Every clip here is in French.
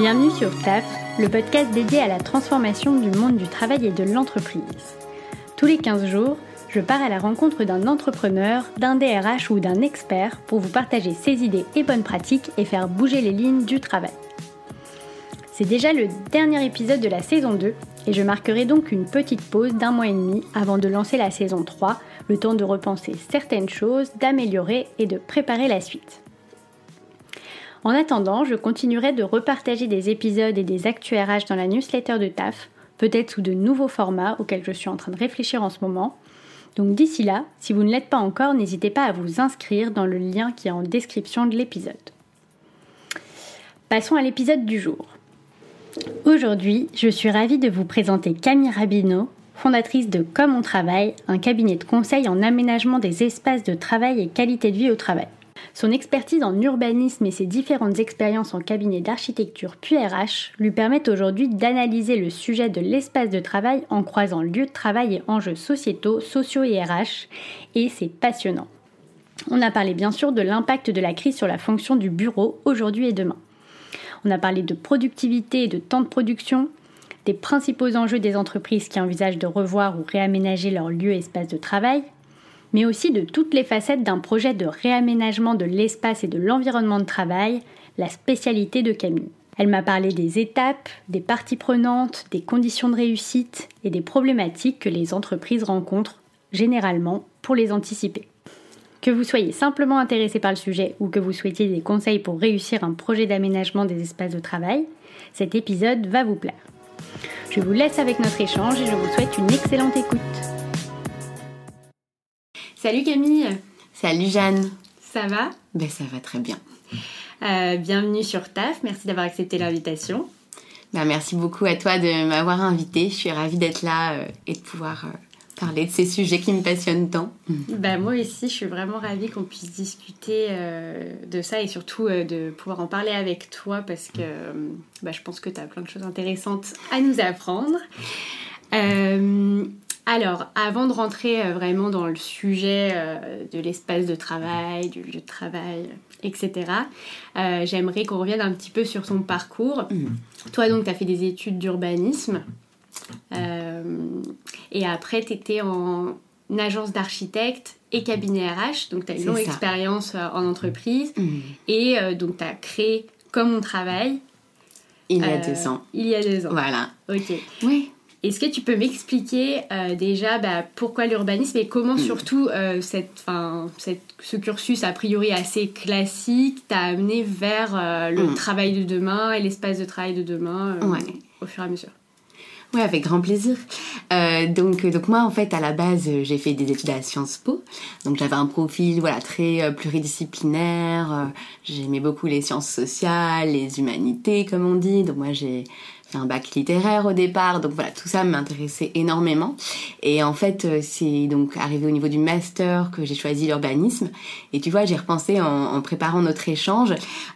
Bienvenue sur TAF, le podcast dédié à la transformation du monde du travail et de l'entreprise. Tous les 15 jours, je pars à la rencontre d'un entrepreneur, d'un DRH ou d'un expert pour vous partager ses idées et bonnes pratiques et faire bouger les lignes du travail. C'est déjà le dernier épisode de la saison 2 et je marquerai donc une petite pause d'un mois et demi avant de lancer la saison 3, le temps de repenser certaines choses, d'améliorer et de préparer la suite. En attendant, je continuerai de repartager des épisodes et des actus RH dans la newsletter de TAF, peut-être sous de nouveaux formats auxquels je suis en train de réfléchir en ce moment. Donc d'ici là, si vous ne l'êtes pas encore, n'hésitez pas à vous inscrire dans le lien qui est en description de l'épisode. Passons à l'épisode du jour. Aujourd'hui, je suis ravie de vous présenter Camille Rabineau, fondatrice de Comme on travaille, un cabinet de conseil en aménagement des espaces de travail et qualité de vie au travail. Son expertise en urbanisme et ses différentes expériences en cabinet d'architecture puis RH lui permettent aujourd'hui d'analyser le sujet de l'espace de travail en croisant lieu de travail et enjeux sociétaux, sociaux et RH, et c'est passionnant. On a parlé bien sûr de l'impact de la crise sur la fonction du bureau aujourd'hui et demain. On a parlé de productivité et de temps de production, des principaux enjeux des entreprises qui envisagent de revoir ou réaménager leur lieu et espace de travail, mais aussi de toutes les facettes d'un projet de réaménagement de l'espace et de l'environnement de travail, la spécialité de Camille. Elle m'a parlé des étapes, des parties prenantes, des conditions de réussite et des problématiques que les entreprises rencontrent généralement pour les anticiper. Que vous soyez simplement intéressé par le sujet ou que vous souhaitiez des conseils pour réussir un projet d'aménagement des espaces de travail, cet épisode va vous plaire. Je vous laisse avec notre échange et je vous souhaite une excellente écoute. Salut Camille Salut Jeanne Ça va? Ben ça va très bien. Euh, bienvenue sur TAF, merci d'avoir accepté l'invitation. Ben, merci beaucoup à toi de m'avoir invitée, je suis ravie d'être là euh, et de pouvoir euh, parler de ces sujets qui me passionnent tant. Ben, moi aussi, je suis vraiment ravie qu'on puisse discuter de ça et surtout de pouvoir en parler avec toi parce que ben, je pense que tu as plein de choses intéressantes à nous apprendre. Alors, avant de rentrer euh, vraiment dans le sujet euh, de l'espace de travail, du lieu de travail, etc., euh, j'aimerais qu'on revienne un petit peu sur ton parcours. Mm. Toi, donc, tu as fait des études d'urbanisme. et après, tu étais en agence d'architecte et cabinet RH. Donc, tu as une longue expérience en entreprise. Mm. Et donc, tu as créé Comme on travaille. Il y a deux ans. Il y a deux ans. Voilà. Ok. Oui. Est-ce que tu peux m'expliquer euh, déjà bah, pourquoi l'urbanisme et comment mm. surtout euh, cette, cette, ce cursus a priori assez classique t'a amené vers euh, le mm. travail de demain et l'espace de travail de demain au fur et à mesure? Oui, avec grand plaisir. donc, donc moi, en fait, à la base, j'ai fait des études à Sciences Po. Donc j'avais un profil voilà très pluridisciplinaire. J'aimais beaucoup les sciences sociales, les humanités, comme on dit. Donc moi, j'ai un bac littéraire au départ, donc voilà, tout ça m'intéressait énormément. Et en fait, euh, c'est donc arrivé au niveau du master que j'ai choisi l'urbanisme. Et tu vois, j'ai repensé en, préparant notre échange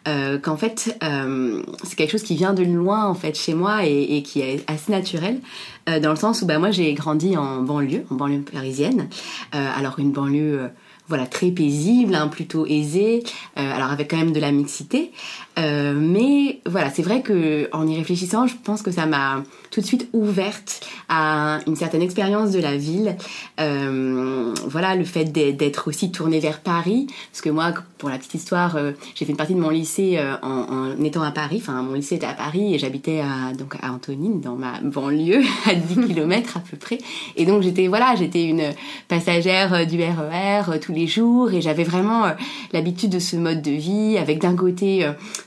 euh, qu'en fait, euh, c'est quelque chose qui vient de loin en fait chez moi et, qui est assez naturel, dans le sens où bah moi j'ai grandi en banlieue, en banlieue parisienne. alors une banlieue voilà très paisible, hein, plutôt aisée, alors avec quand même de la mixité. Euh, mais voilà, c'est vrai que en y réfléchissant, je pense que ça m'a tout de suite ouverte à une certaine expérience de la ville. Euh, voilà, le fait d'être aussi tournée vers Paris, parce que moi, pour la petite histoire, euh, j'ai fait une partie de mon lycée euh, en, en, étant à Paris. Enfin, mon lycée était à Paris et j'habitais à donc à Antonine, dans ma banlieue, à 10 km à peu près. Et donc j'étais voilà, j'étais une passagère du RER tous les jours et j'avais vraiment l'habitude de ce mode de vie avec d'un côté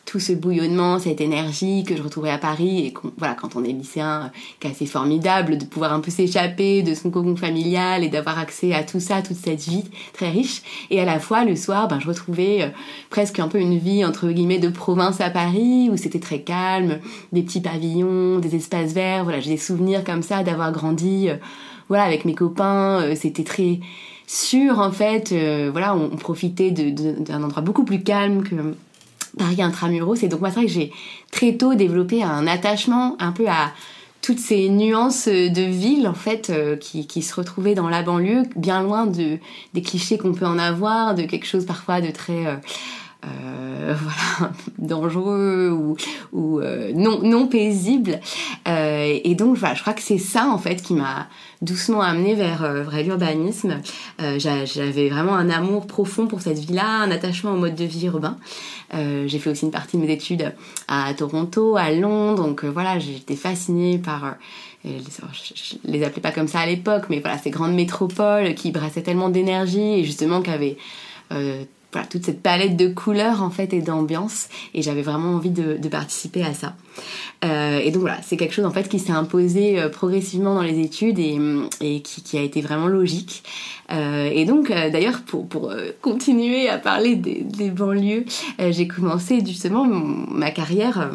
tout ce bouillonnement, cette énergie que je retrouvais à Paris et voilà, quand on est lycéen, qui est assez formidable de pouvoir un peu s'échapper de son cocon familial et d'avoir accès à tout ça, toute cette vie très riche. Et à la fois, le soir, ben, je retrouvais euh, presque un peu une vie, entre guillemets, de province à Paris, où c'était très calme, des petits pavillons, des espaces verts, voilà, j'ai des souvenirs comme ça d'avoir grandi, euh, voilà, avec mes copains, euh, c'était très sûr en fait, voilà, on, on profitait d'un endroit beaucoup plus calme que Paris intramuros. Et donc moi, c'est vrai que j'ai très tôt développé un attachement un peu à toutes ces nuances de ville en fait euh, qui, qui, se retrouvaient dans la banlieue, bien loin de des clichés qu'on peut en avoir, de quelque chose parfois de très euh, voilà, dangereux ou, ou non, non paisible. et donc, voilà, je crois que c'est ça, en fait, qui m'a doucement amené vers, vers l'urbanisme. J'avais vraiment un amour profond pour cette vie-là, un attachement au mode de vie urbain. J'ai fait aussi une partie de mes études à Toronto, à Londres, donc voilà, j'étais fascinée par je les appelais pas comme ça à l'époque, mais voilà, ces grandes métropoles qui brassaient tellement d'énergie et justement qui avaient euh, voilà, toute cette palette de couleurs en fait et d'ambiance et j'avais vraiment envie de, participer à ça. Euh, et donc voilà, c'est quelque chose en fait qui s'est imposé euh, progressivement dans les études et, et qui, a été vraiment logique. et donc d'ailleurs pour, pour continuer à parler des, des banlieues, j'ai commencé justement ma carrière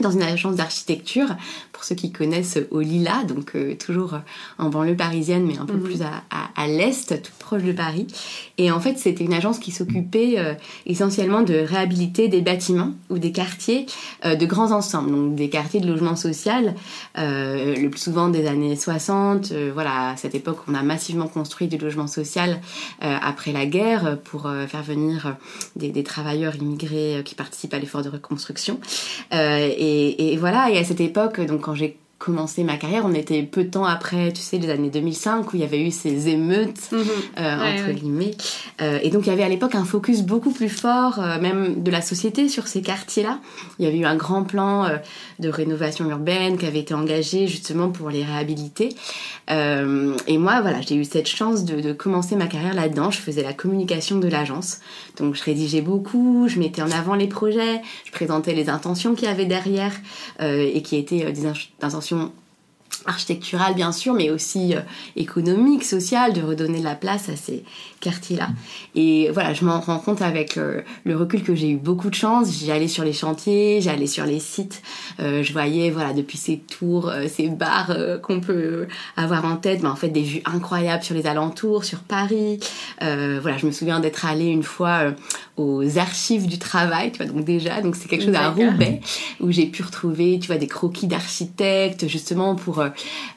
dans une agence d'architecture, pour ceux qui connaissent au Lila, donc euh, toujours en banlieue parisienne, mais un peu mhm. plus à, à, l'est, tout proche de Paris. Et en fait, c'était une agence qui s'occupait euh, essentiellement de réhabiliter des bâtiments ou des quartiers euh, de grands ensembles, donc des quartiers de logement social, le plus souvent des années 60. voilà, à cette époque, on a massivement construit du logement social après la guerre pour faire venir des, des, travailleurs immigrés qui participent à l'effort de reconstruction. Et et, voilà, et à cette époque, donc quand j'ai commencé ma carrière, on était peu de temps après, tu sais, les années 2005 où il y avait eu ces émeutes, mhm. euh, entre guillemets. Euh, et donc il y avait à l'époque un focus beaucoup plus fort, euh, même de la société, sur ces quartiers-là. Il y avait eu un grand plan de rénovation urbaine qui avait été engagé justement pour les réhabiliter. et moi, voilà, j'ai eu cette chance de, de commencer ma carrière là-dedans. Je faisais la communication de l'agence. Donc je rédigeais beaucoup, je mettais en avant les projets, je présentais les intentions qu'il y avait derrière et qui étaient des intentions question architecturale bien sûr, mais aussi euh, économique, sociale, de redonner de la place à ces quartiers-là. Et voilà, je m'en rends compte avec euh, le recul que j'ai eu beaucoup de chance. J'allais sur les chantiers, j'allais sur les sites, euh, je voyais voilà depuis ces tours, ces bars qu'on peut avoir en tête, mais en fait des vues incroyables sur les alentours, sur Paris. voilà, je me souviens d'être allée une fois aux archives du travail, tu vois, donc déjà, donc c'est quelque chose à Roubaix où j'ai pu retrouver, tu vois, des croquis d'architectes justement pour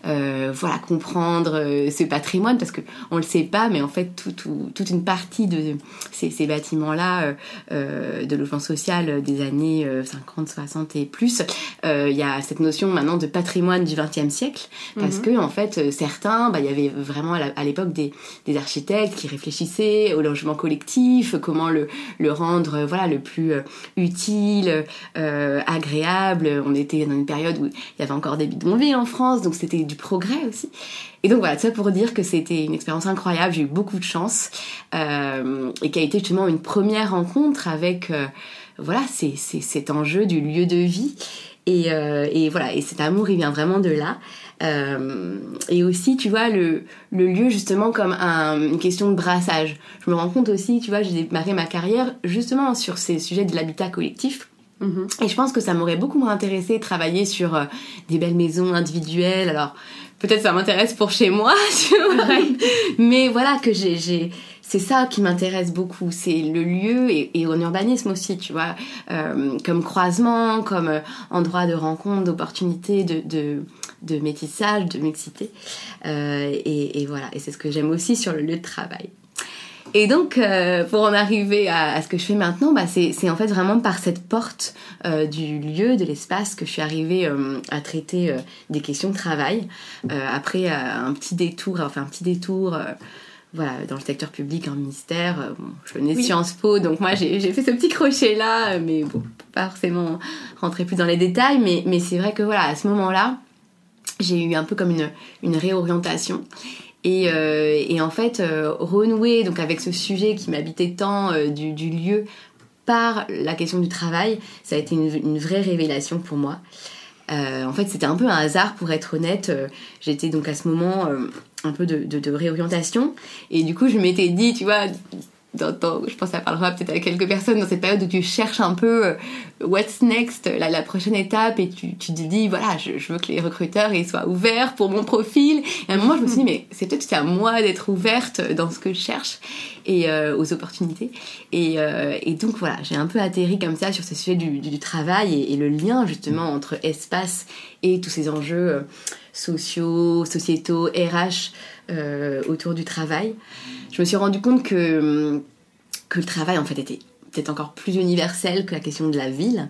euh, euh, voilà comprendre euh, ce patrimoine parce que on le sait pas, mais en fait toute une partie de ces, ces bâtiments-là de logement social des années 50, 60 et plus, il y a cette notion maintenant de patrimoine du XXe siècle parce mhm. que en fait certains, bah, il y avait vraiment à l'époque des, des architectes qui réfléchissaient au logement collectif, comment le le rendre voilà le plus utile, agréable. On était dans une période où il y avait encore des bidonvilles en France, donc c'était du progrès aussi. Et donc voilà, ça pour dire que c'était une expérience incroyable, j'ai eu beaucoup de chance, euh, et qui a été justement une première rencontre avec, euh, voilà, cet enjeu du lieu de vie. Et, euh, et, voilà, et cet amour, il vient vraiment de là. et aussi, tu vois, le lieu justement comme une question de brassage. Je me rends compte aussi, tu vois, j'ai démarré ma carrière justement sur ces sujets de l'habitat collectif Mhm. Et je pense que ça m'aurait beaucoup moins intéressé de travailler sur euh, des belles maisons individuelles. Alors peut-être ça m'intéresse pour chez moi, mais voilà que j'ai c'est ça qui m'intéresse beaucoup, c'est le lieu et, et en urbanisme aussi, tu vois, euh, comme croisement, comme euh, endroit de rencontre, d'opportunité, de, de, de, métissage, de mixité. et, et voilà, et c'est ce que j'aime aussi sur le lieu de travail. Et donc, euh, pour en arriver à, ce que je fais maintenant, bah, c'est en fait vraiment par cette porte euh, du lieu, de l'espace, que je suis arrivée euh, à traiter des questions de travail. après un petit détour, enfin un petit détour voilà, dans le secteur public, en ministère. je venais de Sciences Po, donc moi j'ai fait ce petit crochet-là, mais bon, pas forcément rentrer plus dans les détails, mais, mais c'est vrai que voilà, à ce moment-là, j'ai eu un peu comme une, une réorientation. Euh, et, en fait, euh, renouer donc avec ce sujet qui m'habitait tant euh, du, lieu par la question du travail, ça a été une, vraie révélation pour moi. en fait, c'était un peu un hasard pour être honnête. J'étais donc à ce moment un peu de, de, réorientation et du coup, je m'étais dit, tu vois, je pense que ça parlera peut-être à quelques personnes dans cette période où tu cherches un peu euh, what's next, la, prochaine étape, et tu, te dis, voilà, je, veux que les recruteurs soient ouverts pour mon profil. Et à un moment, je me suis dit, mais c'est peut-être à moi d'être ouverte dans ce que je cherche et euh, aux opportunités. Et, euh, et donc voilà, j'ai un peu atterri comme ça sur ce sujet du, travail et, le lien justement entre espace et tous ces enjeux sociaux, sociétaux, RH autour du travail je me suis rendu compte que, que le travail en fait était peut-être encore plus universelle que la question de la ville.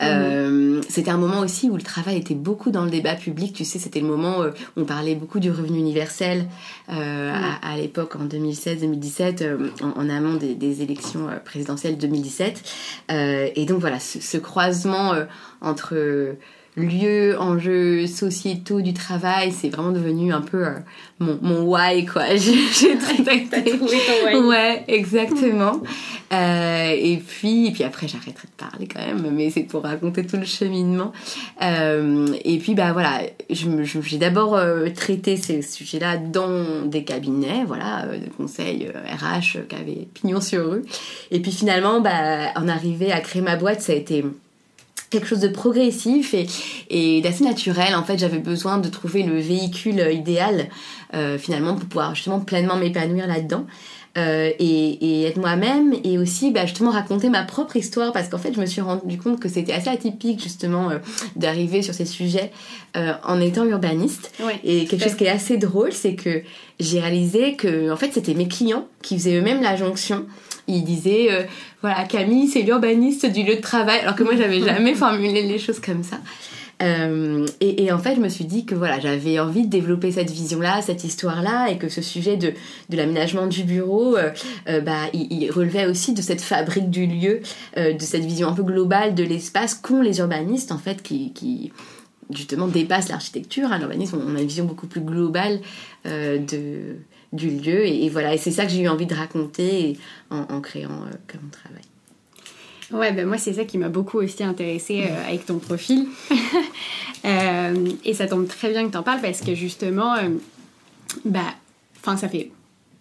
Mhm. Euh, c'était un moment aussi où le travail était beaucoup dans le débat public. Tu sais, c'était le moment où on parlait beaucoup du revenu universel euh, à, à l'époque, en 2016-2017, euh, en, en, amont des, des élections euh, présidentielles 2017. Euh, et donc voilà, ce, ce croisement euh, entre lieux, enjeux sociétaux du travail, c'est vraiment devenu un peu euh, mon, mon why, quoi. J'ai trouvé ton why. Ouais, exactement. euh, et puis, et puis après, j'arrêterai de parler quand même, mais c'est pour raconter tout le cheminement. Euh, et puis, bah voilà, j'ai d'abord euh, traité ces sujets-là dans des cabinets, voilà, euh, de conseils RH qui avaient pignon sur rue. Et puis finalement, bah, en arriver à créer ma boîte, ça a été quelque chose de progressif et, et d'assez naturel. En fait, j'avais besoin de trouver le véhicule idéal euh, finalement pour pouvoir justement pleinement m'épanouir là-dedans. Euh, et, et, être moi-même et aussi bah, justement raconter ma propre histoire parce qu'en fait je me suis rendu compte que c'était assez atypique justement euh, d'arriver sur ces sujets euh, en étant urbaniste et quelque chose qui est assez drôle c'est que j'ai réalisé que en fait c'était mes clients qui faisaient eux-mêmes la jonction ils disaient euh, voilà Camille c'est l'urbaniste du lieu de travail alors que moi j'avais jamais formulé les choses comme ça euh, et, et, en fait, je me suis dit que voilà, j'avais envie de développer cette vision-là, cette histoire-là, et que ce sujet de, de l'aménagement du bureau, euh, bah, il, il, relevait aussi de cette fabrique du lieu, de cette vision un peu globale de l'espace qu'ont les urbanistes, en fait, qui, qui justement dépasse l'architecture. Hein. L'urbanisme, on a une vision beaucoup plus globale de, du lieu, et, voilà, et c'est ça que j'ai eu envie de raconter en, créant comme on travaille. Ouais, ben moi c'est ça qui m'a beaucoup aussi intéressée euh, avec ton profil. euh, et ça tombe très bien que tu en parles parce que justement, euh, bah, enfin ça fait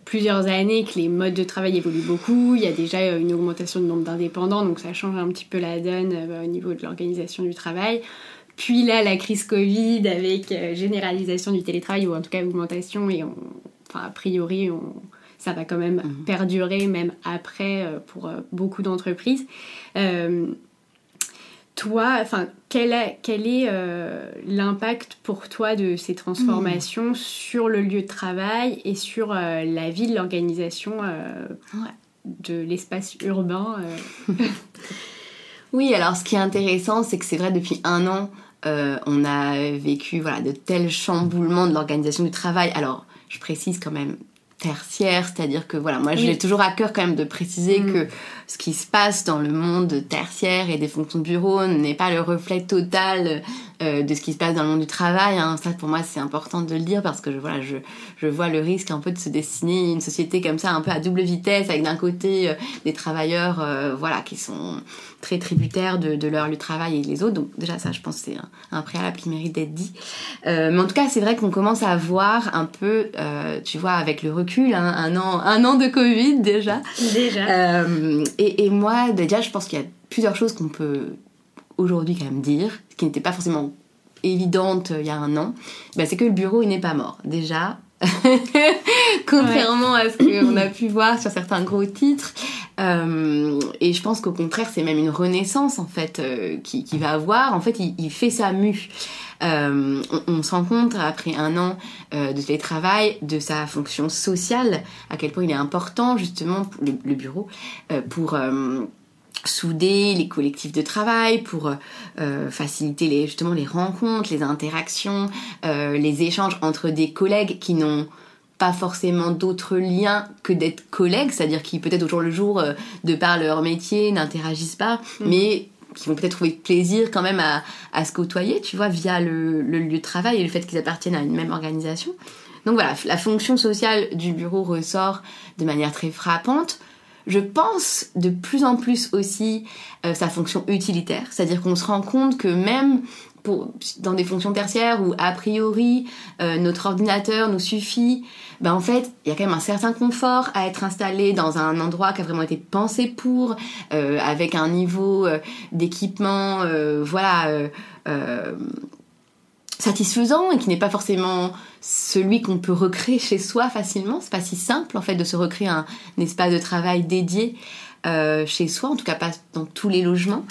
plusieurs années que les modes de travail évoluent beaucoup. Il y a déjà une augmentation du nombre d'indépendants, donc ça change un petit peu la donne euh, au niveau de l'organisation du travail. Puis là, la crise Covid avec euh, généralisation du télétravail ou en tout cas augmentation et on, enfin a priori on ça va quand même mmh. perdurer même après euh, pour euh, beaucoup d'entreprises. Euh, toi, enfin, quel, est, quel est l'impact pour toi de ces transformations mmh. sur le lieu de travail et sur la ville, l'organisation ouais. de l'espace urbain Oui, alors ce qui est intéressant, c'est que c'est vrai depuis un an, on a vécu voilà de tels chamboulements de l'organisation du travail. Alors, je précise quand même tertiaire, c'est-à-dire que voilà, moi oui. j'ai toujours à cœur quand même de préciser mmh. que ce qui se passe dans le monde tertiaire et des fonctions de bureau n'est pas le reflet total euh, de ce qui se passe dans le monde du travail. Hein. Ça pour moi c'est important de le dire parce que je, voilà, je, je vois le risque un peu de se dessiner une société comme ça un peu à double vitesse avec d'un côté euh, des travailleurs euh, voilà qui sont très tributaires de, de, leur lieu de travail et les autres. Donc déjà ça je pense c'est un, un, préalable qui mérite d'être dit. Mais en tout cas c'est vrai qu'on commence à voir un peu, tu vois, avec le recul, hein, un, an, un an de Covid déjà. Déjà. Et, et, moi, déjà, je pense qu'il y a plusieurs choses qu'on peut aujourd'hui quand même dire, qui n'étaient pas forcément évidentes il y a un an. Bah, c'est que le bureau, il n'est pas mort. Déjà, contrairement ouais. à ce qu'on a pu voir sur certains gros titres. Euh, et je pense qu'au contraire, c'est même une renaissance en fait euh, qui, qui, va avoir. En fait, il, il fait sa mue. Euh, on, on, se rend compte après un an euh, de télétravail de sa fonction sociale, à quel point il est important justement le, le bureau euh, pour souder les collectifs de travail, pour euh, faciliter les, justement les rencontres, les interactions, euh, les échanges entre des collègues qui n'ont pas forcément d'autres liens que d'être collègues, c'est-à-dire qui peut-être au jour le jour, euh, de par leur métier, n'interagissent pas, mmh. mais qui vont peut-être trouver plaisir quand même à, à, se côtoyer, tu vois, via le, le lieu de travail et le fait qu'ils appartiennent à une même organisation. Donc voilà, la fonction sociale du bureau ressort de manière très frappante je pense de plus en plus aussi euh, sa fonction utilitaire, c'est-à-dire qu'on se rend compte que même pour, dans des fonctions tertiaires où a priori euh, notre ordinateur nous suffit, ben en fait il y a quand même un certain confort à être installé dans un endroit qui a vraiment été pensé pour, euh, avec un niveau d'équipement, voilà satisfaisant et qui n'est pas forcément celui qu'on peut recréer chez soi facilement. C'est pas si simple en fait de se recréer un, espace de travail dédié euh, chez soi, en tout cas pas dans tous les logements.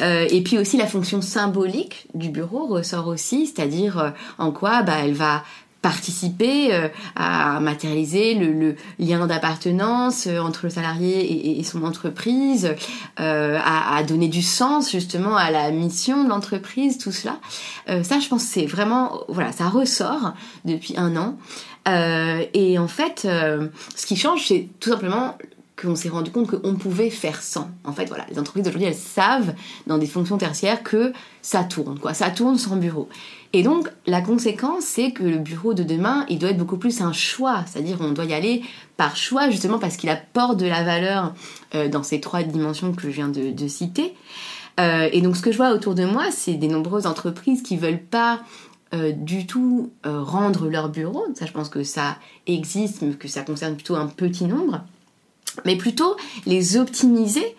Euh, et puis aussi la fonction symbolique du bureau ressort aussi, c'est-à-dire euh, en quoi bah, elle va participer à matérialiser le, lien d'appartenance entre le salarié et, son entreprise, à, à, donner du sens justement à la mission de l'entreprise, tout cela. ça, je pense, c'est vraiment, voilà, ça ressort depuis un an. et en fait, ce qui change, c'est tout simplement qu'on s'est rendu compte qu'on pouvait faire sans. En fait, voilà, les entreprises d'aujourd'hui, elles savent dans des fonctions tertiaires que ça tourne, quoi. Ça tourne sans bureau. Et donc, la conséquence, c'est que le bureau de demain, il doit être beaucoup plus un choix. C'est-à-dire, on doit y aller par choix, justement parce qu'il apporte de la valeur euh, dans ces trois dimensions que je viens de, citer. Euh, et donc, ce que je vois autour de moi, c'est des nombreuses entreprises qui veulent pas euh, du tout rendre leur bureau. Ça, je pense que ça existe, mais que ça concerne plutôt un petit nombre mais plutôt les optimiser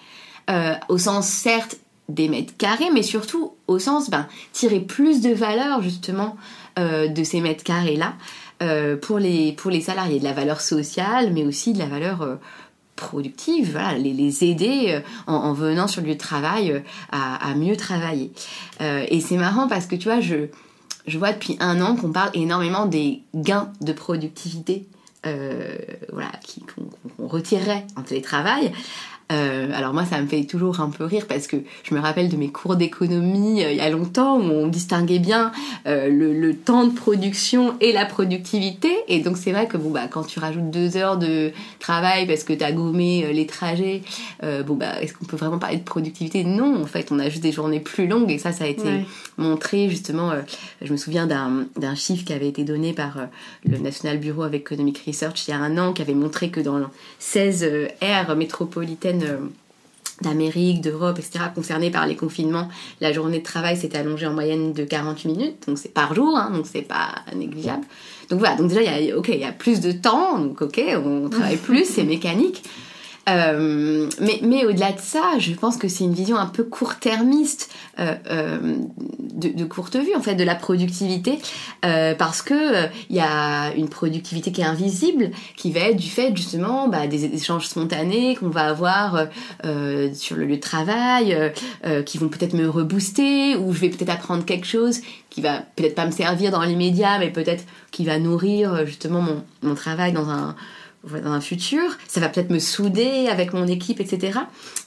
au sens certes des mètres carrés, mais surtout au sens ben, tirer plus de valeur justement euh, de ces mètres carrés là euh, pour, les, pour les salariés, de la valeur sociale, mais aussi de la valeur productive, voilà, les, aider en, venant sur le lieu de travail à, mieux travailler. et c'est marrant parce que tu vois, je, je vois depuis un an qu'on parle énormément des gains de productivité euh, voilà, qu'on retirerait en télétravail. Euh, alors moi, ça me fait toujours un peu rire parce que je me rappelle de mes cours d'économie euh, il y a longtemps où on distinguait bien euh, le, temps de production et la productivité. Et donc c'est vrai que bon bah quand tu rajoutes deux heures de travail parce que tu as gommé les trajets, bon bah est-ce qu'on peut vraiment parler de productivité? Non, en fait, on a juste des journées plus longues et ça, ça a été montré justement. je me souviens d'un chiffre qui avait été donné par le National Bureau of Economic Research il y a un an qui avait montré que dans 16 aires métropolitaines euh, d'Amérique, d'Europe, etc., concernés par les confinements, la journée de travail s'est allongée en moyenne de 48 minutes, donc c'est par jour, hein, donc c'est pas négligeable. Donc voilà, donc déjà, il y a, ok, il y a plus de temps, donc ok, on travaille plus, c'est mécanique. Euh, mais, au-delà de ça, je pense que c'est une vision un peu court-termiste, euh, euh, de, courte vue en fait, de la productivité, parce que il y a une productivité qui est invisible, qui va être du fait justement bah, des échanges spontanés qu'on va avoir sur le lieu de travail, qui vont peut-être me rebooster, ou je vais peut-être apprendre quelque chose qui va peut-être pas me servir dans l'immédiat, mais peut-être qui va nourrir justement mon travail dans un dans un futur, ça va peut-être me souder avec mon équipe, etc.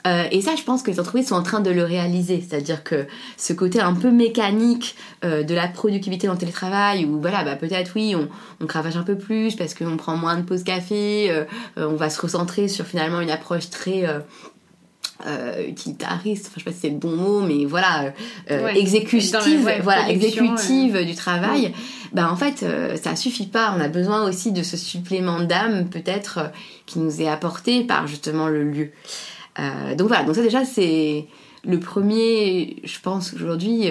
Euh, et ça, je pense que les entreprises sont en train de le réaliser, c'est-à-dire que ce côté un peu mécanique euh, de la productivité dans le télétravail, où voilà, bah, peut-être oui, on, cravache un peu plus parce qu'on prend moins de pauses café, euh, on va se recentrer sur finalement une approche très euh, utilitariste, enfin je sais pas si c'est le bon mot, mais voilà, euh, exécutive, voilà, exécutive du travail, bah en fait euh, ça suffit pas. On a besoin aussi de ce supplément d'âme peut-être euh, qui nous est apporté par justement le lieu. donc voilà, donc ça déjà c'est le premier, je pense aujourd'hui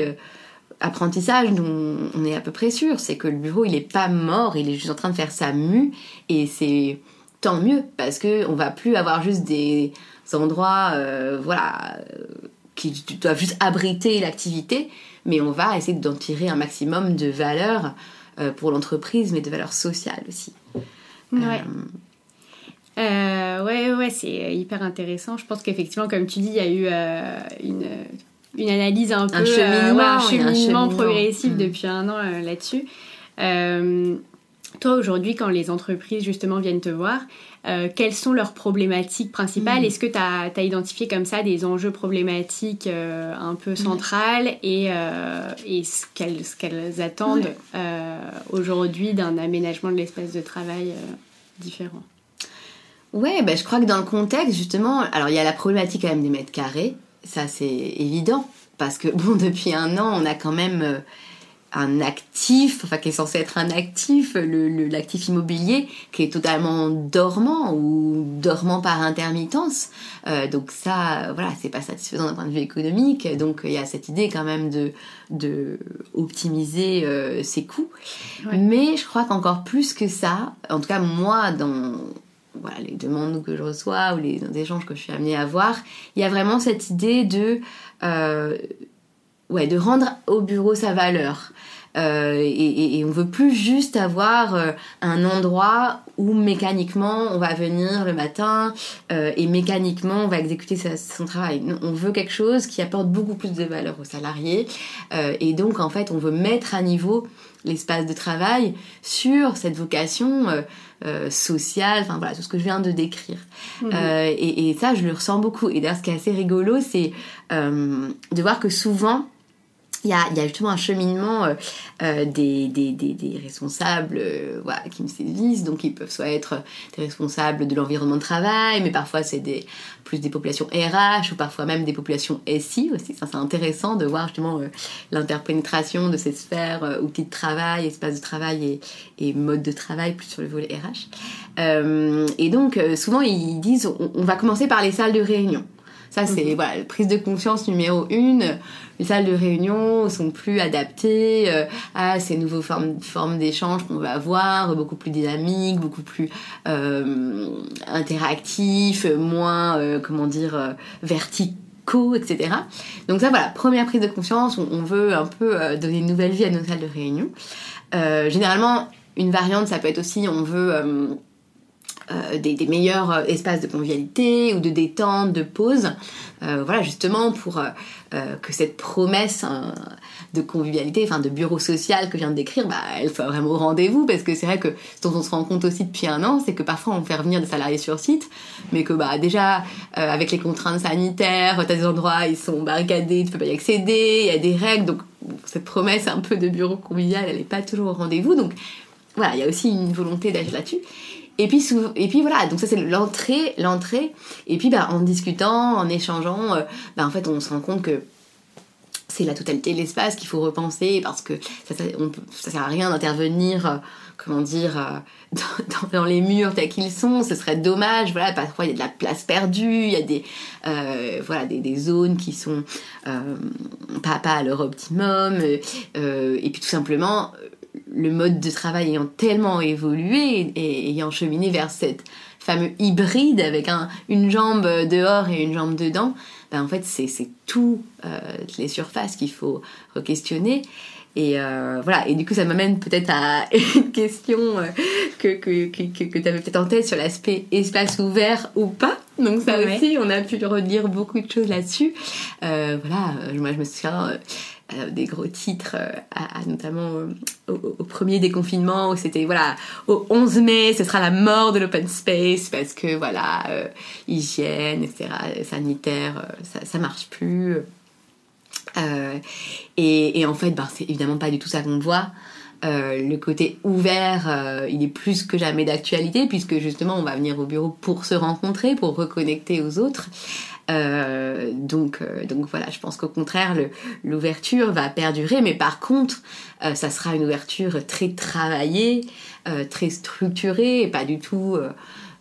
apprentissage dont on est à peu près sûr, c'est que le bureau il est pas mort, il est juste en train de faire sa mue. Et c'est tant mieux parce que on va plus avoir juste des endroits euh, voilà, qui doivent juste abriter l'activité, mais on va essayer d'en tirer un maximum de valeur euh, pour l'entreprise, mais de valeur sociale aussi. Ouais. Euh, ouais, ouais, c'est hyper intéressant. Je pense qu'effectivement, comme tu dis, il y a eu une, une, analyse un peu, un cheminement, progressif mm. depuis un an là-dessus. Toi, aujourd'hui, quand les entreprises justement viennent te voir, euh, quelles sont leurs problématiques principales? Mm. Est-ce que tu as, identifié comme ça des enjeux problématiques euh, un peu centrales? Et, euh, et ce qu'elles attendent aujourd'hui d'un aménagement de l'espace de travail différent? Ouais, bah, je crois que dans le contexte, justement, alors il y a la problématique quand même des mètres carrés, ça c'est évident, parce que bon, depuis un an, on a quand même un actif, enfin qui est censé être un actif, le, l'actif immobilier qui est totalement dormant ou dormant par intermittence. Euh, donc ça, voilà, c'est pas satisfaisant d'un point de vue économique. Donc il y a cette idée quand même de, de optimiser euh, ses coûts. Mais je crois qu'encore plus que ça, en tout cas moi dans voilà, les demandes que je reçois ou les, échanges que je suis amenée à avoir, il y a vraiment cette idée de euh, ouais, de rendre au bureau sa valeur. Et, et, on veut plus juste avoir un endroit où mécaniquement on va venir le matin et mécaniquement on va exécuter son travail. On veut quelque chose qui apporte beaucoup plus de valeur aux salariés et donc en fait on veut mettre à niveau l'espace de travail sur cette vocation euh, euh, sociale, enfin voilà, tout ce que je viens de décrire. Euh, et, ça, je le ressens beaucoup. Et d'ailleurs, ce qui est assez rigolo, c'est de voir que souvent, il y, a, justement un cheminement euh, euh des, responsables euh, qui me sévissent. Donc, ils peuvent soit être des responsables de l'environnement de travail, mais parfois c'est plus des populations RH ou parfois même des populations SI aussi. Ça, c'est intéressant de voir justement l'interpénétration de ces sphères, outils de travail, espaces de travail et, et mode de travail plus sur le volet RH. et donc, souvent, ils disent on va commencer par les salles de réunion. Ça, c'est mhm. voilà, prise de conscience numéro une. Les salles de réunion sont plus adaptées euh, à ces nouvelles formes, formes d'échange qu'on va avoir, beaucoup plus dynamiques, beaucoup plus euh, interactifs, moins, euh, comment dire, verticaux, etc. Donc ça, voilà, première prise de conscience, on, veut un peu donner une nouvelle vie à nos salles de réunion. généralement, une variante, ça peut être aussi, on veut euh, des, meilleurs euh, espaces de convivialité ou de détente, de pause. Euh, voilà, justement pour que cette promesse hein, de convivialité, enfin de bureau social que je viens de décrire, bah, elle soit vraiment au rendez-vous parce que c'est vrai que ce dont on se rend compte aussi depuis un an, c'est que parfois on fait revenir des salariés sur site, mais que bah déjà avec les contraintes sanitaires, t'as des endroits ils sont barricadés, tu peux pas y accéder, il y a des règles, donc cette promesse un peu de bureau convivial, elle est pas toujours au rendez-vous, donc voilà, il y a aussi une volonté d'agir là-dessus. Et puis, et puis voilà, donc ça c'est l'entrée, l'entrée. Et puis bah, en discutant, en échangeant, euh, bah, en fait on se rend compte que c'est la totalité de l'espace qu'il faut repenser parce que ça, ça, sert à rien d'intervenir, euh, comment dire, euh, dans, les murs tels qu'ils sont. Ce serait dommage. Voilà, parfois il y a de la place perdue, il y a des, voilà, des, des, zones qui sont pas, pas à leur optimum. et puis tout simplement le mode de travail ayant tellement évolué et ayant cheminé vers cette fameux hybride avec un, une jambe dehors et une jambe dedans, ben en fait c'est tout euh, les surfaces qu'il faut re-questionner. Et euh, voilà, et du coup ça m'amène peut-être à une question euh, que, que, que, que tu avais peut-être en tête sur l'aspect espace ouvert ou pas. Donc ça aussi, on a pu redire beaucoup de choses là-dessus. voilà, moi je me souviens euh, des gros titres, euh, notamment euh, au, premier déconfinement où c'était voilà au 11 mai ce sera la mort de l'open space parce que voilà hygiène etc sanitaire ça, marche plus et, et, en fait ben, c'est évidemment pas du tout ça qu'on voit le côté ouvert, il est plus que jamais d'actualité puisque justement on va venir au bureau pour se rencontrer, pour reconnecter aux autres. Euh, donc, euh, donc voilà, je pense qu'au contraire, l'ouverture va perdurer, mais par contre, euh, ça sera une ouverture très travaillée, très structurée, et pas du tout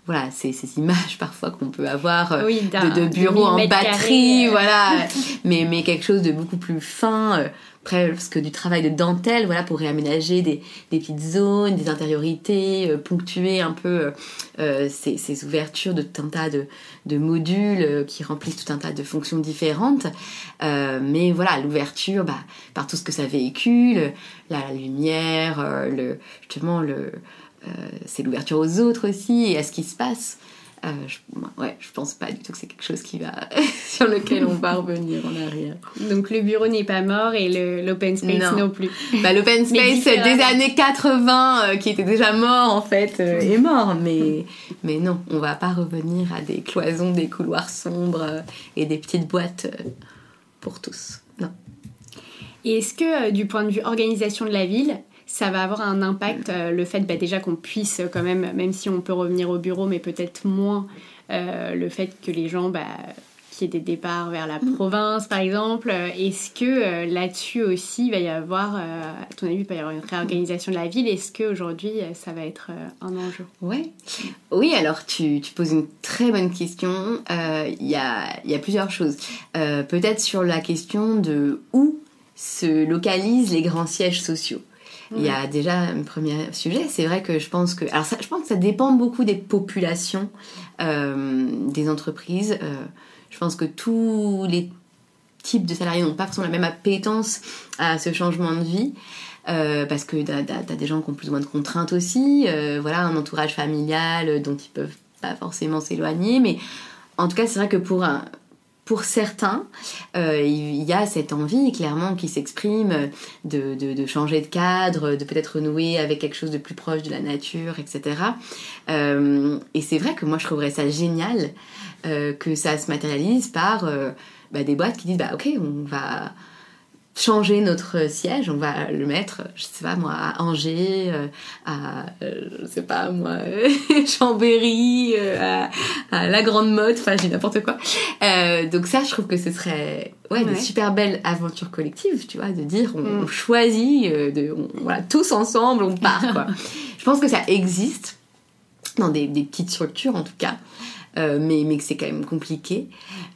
voilà, ces, ces images parfois qu'on peut avoir de, de, bureaux en batterie, voilà, mais, mais quelque chose de beaucoup plus fin, presque du travail de dentelle, voilà, pour réaménager des, petites zones, des intériorités, euh, ponctuer un peu euh, euh, ces, ouvertures de tout un tas de, modules qui remplissent tout un tas de fonctions différentes. mais voilà, l'ouverture, bah, par tout ce que ça véhicule, la lumière, justement, le, c'est l'ouverture aux autres aussi et à ce qui se passe. Euh, je, ouais, je pense pas du tout que c'est quelque chose qui va sur lequel on va revenir en arrière. Donc le bureau n'est pas mort et l'open space non. plus. Bah, l'open space des années 80 euh, qui était déjà mort en fait euh, est mort, mais mais non, on va pas revenir à des cloisons, des couloirs sombres et des petites boîtes pour tous. Non. Et est-ce que du point de vue organisation de la ville, ça va avoir un impact, euh, le fait bah, déjà qu'on puisse quand même, même si on peut revenir au bureau, mais peut-être moins, euh, le fait que les gens, bah, qu'il y ait des départs vers la mm. province par exemple, est-ce que euh, là-dessus aussi il va y avoir, à ton avis, il va y avoir une réorganisation de la ville? Est-ce qu'aujourd'hui ça va être un enjeu? Ouais. Oui, alors tu, tu, poses une très bonne question. Il y, a, y a plusieurs choses. peut-être sur la question de où se localisent les grands sièges sociaux. Il y a déjà un premier sujet. C'est vrai que je pense que. Alors, ça, je pense que ça dépend beaucoup des populations, euh, des entreprises. Euh, je pense que tous les types de salariés n'ont pas forcément la même appétence à ce changement de vie. Euh, parce que t'as as, des gens qui ont plus ou moins de contraintes aussi, voilà, un entourage familial dont ils peuvent pas forcément s'éloigner, mais en tout cas, c'est vrai que pour un, pour certains, euh, il y a cette envie clairement qui s'exprime de, de, de, changer de cadre, de peut-être renouer avec quelque chose de plus proche de la nature, etc. Euh, et c'est vrai que moi je trouverais ça génial euh, que ça se matérialise par euh, bah, des boîtes qui disent bah ok on va changer notre siège, on va le mettre, je sais pas moi, à Angers, euh, à, euh, je sais pas moi, Chambéry, euh, à, la Grande Motte, enfin j'ai n'importe quoi. donc ça, je trouve que ce serait ouais, ouais. des super belles aventures collectives, tu vois, de dire on, mm. on choisit, de, on, voilà, tous ensemble, on part quoi. je pense que ça existe dans des, des petites structures en tout cas. Euh, mais, mais que c'est quand même compliqué.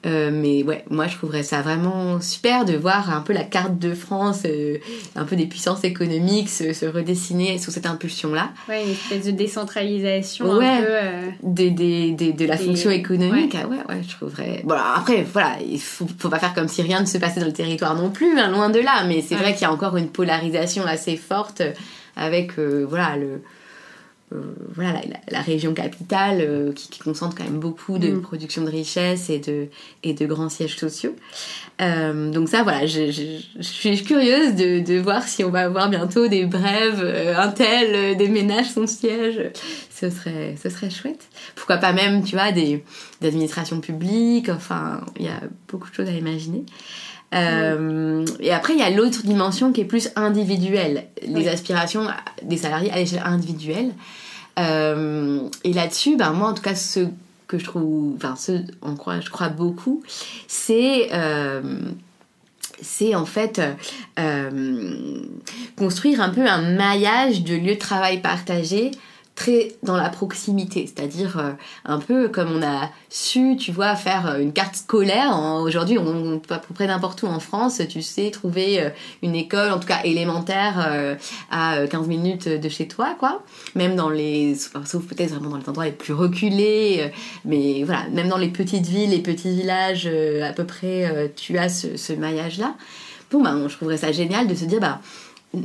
Euh, mais ouais, moi je trouverais ça vraiment super de voir un peu la carte de France, euh, un peu des puissances économiques se, se redessiner sous cette impulsion-là. Ouais, une espèce de décentralisation ouais, un peu. Des, des, des, de la fonction économique. Ouais. Ah ouais, ouais, je trouverais. Bon, alors après, voilà, il faut, faut pas faire comme si rien ne se passait dans le territoire non plus, hein, loin de là, mais c'est ouais. vrai qu'il y a encore une polarisation assez forte avec, voilà, le voilà, la, la, région capitale euh, qui, qui, concentre quand même beaucoup de mmh. production de richesses et de, et de grands sièges sociaux. Euh, donc ça, voilà, je, je, je, suis curieuse de, de voir si on va avoir bientôt des brèves, euh, un tel, euh, des ménages son siège. Ce serait, ce serait chouette. Pourquoi pas même, tu vois, des, des administrations publiques. Enfin, il y a beaucoup de choses à imaginer. Euh, et après, il y a l'autre dimension qui est plus individuelle, les oui. aspirations des salariés à l'échelle individuelle. Euh, et là-dessus, ben, moi, en tout cas, ce que je trouve, enfin, ce en quoi je crois beaucoup, c'est euh, c'est en fait construire un peu un maillage de lieux de travail partagés dans la proximité, c'est-à-dire euh, un peu comme on a su, tu vois, faire euh, une carte scolaire. Aujourd'hui, on, peut à peu près n'importe où en France, tu sais, trouver euh, une école, en tout cas élémentaire, à 15 minutes de chez toi, quoi. Même dans les, sauf peut-être vraiment dans les endroits les plus reculés, mais voilà, même dans les petites villes, les petits villages, à peu près, tu as ce, ce maillage-là. Bon, bah, je trouverais ça génial de se dire, bah,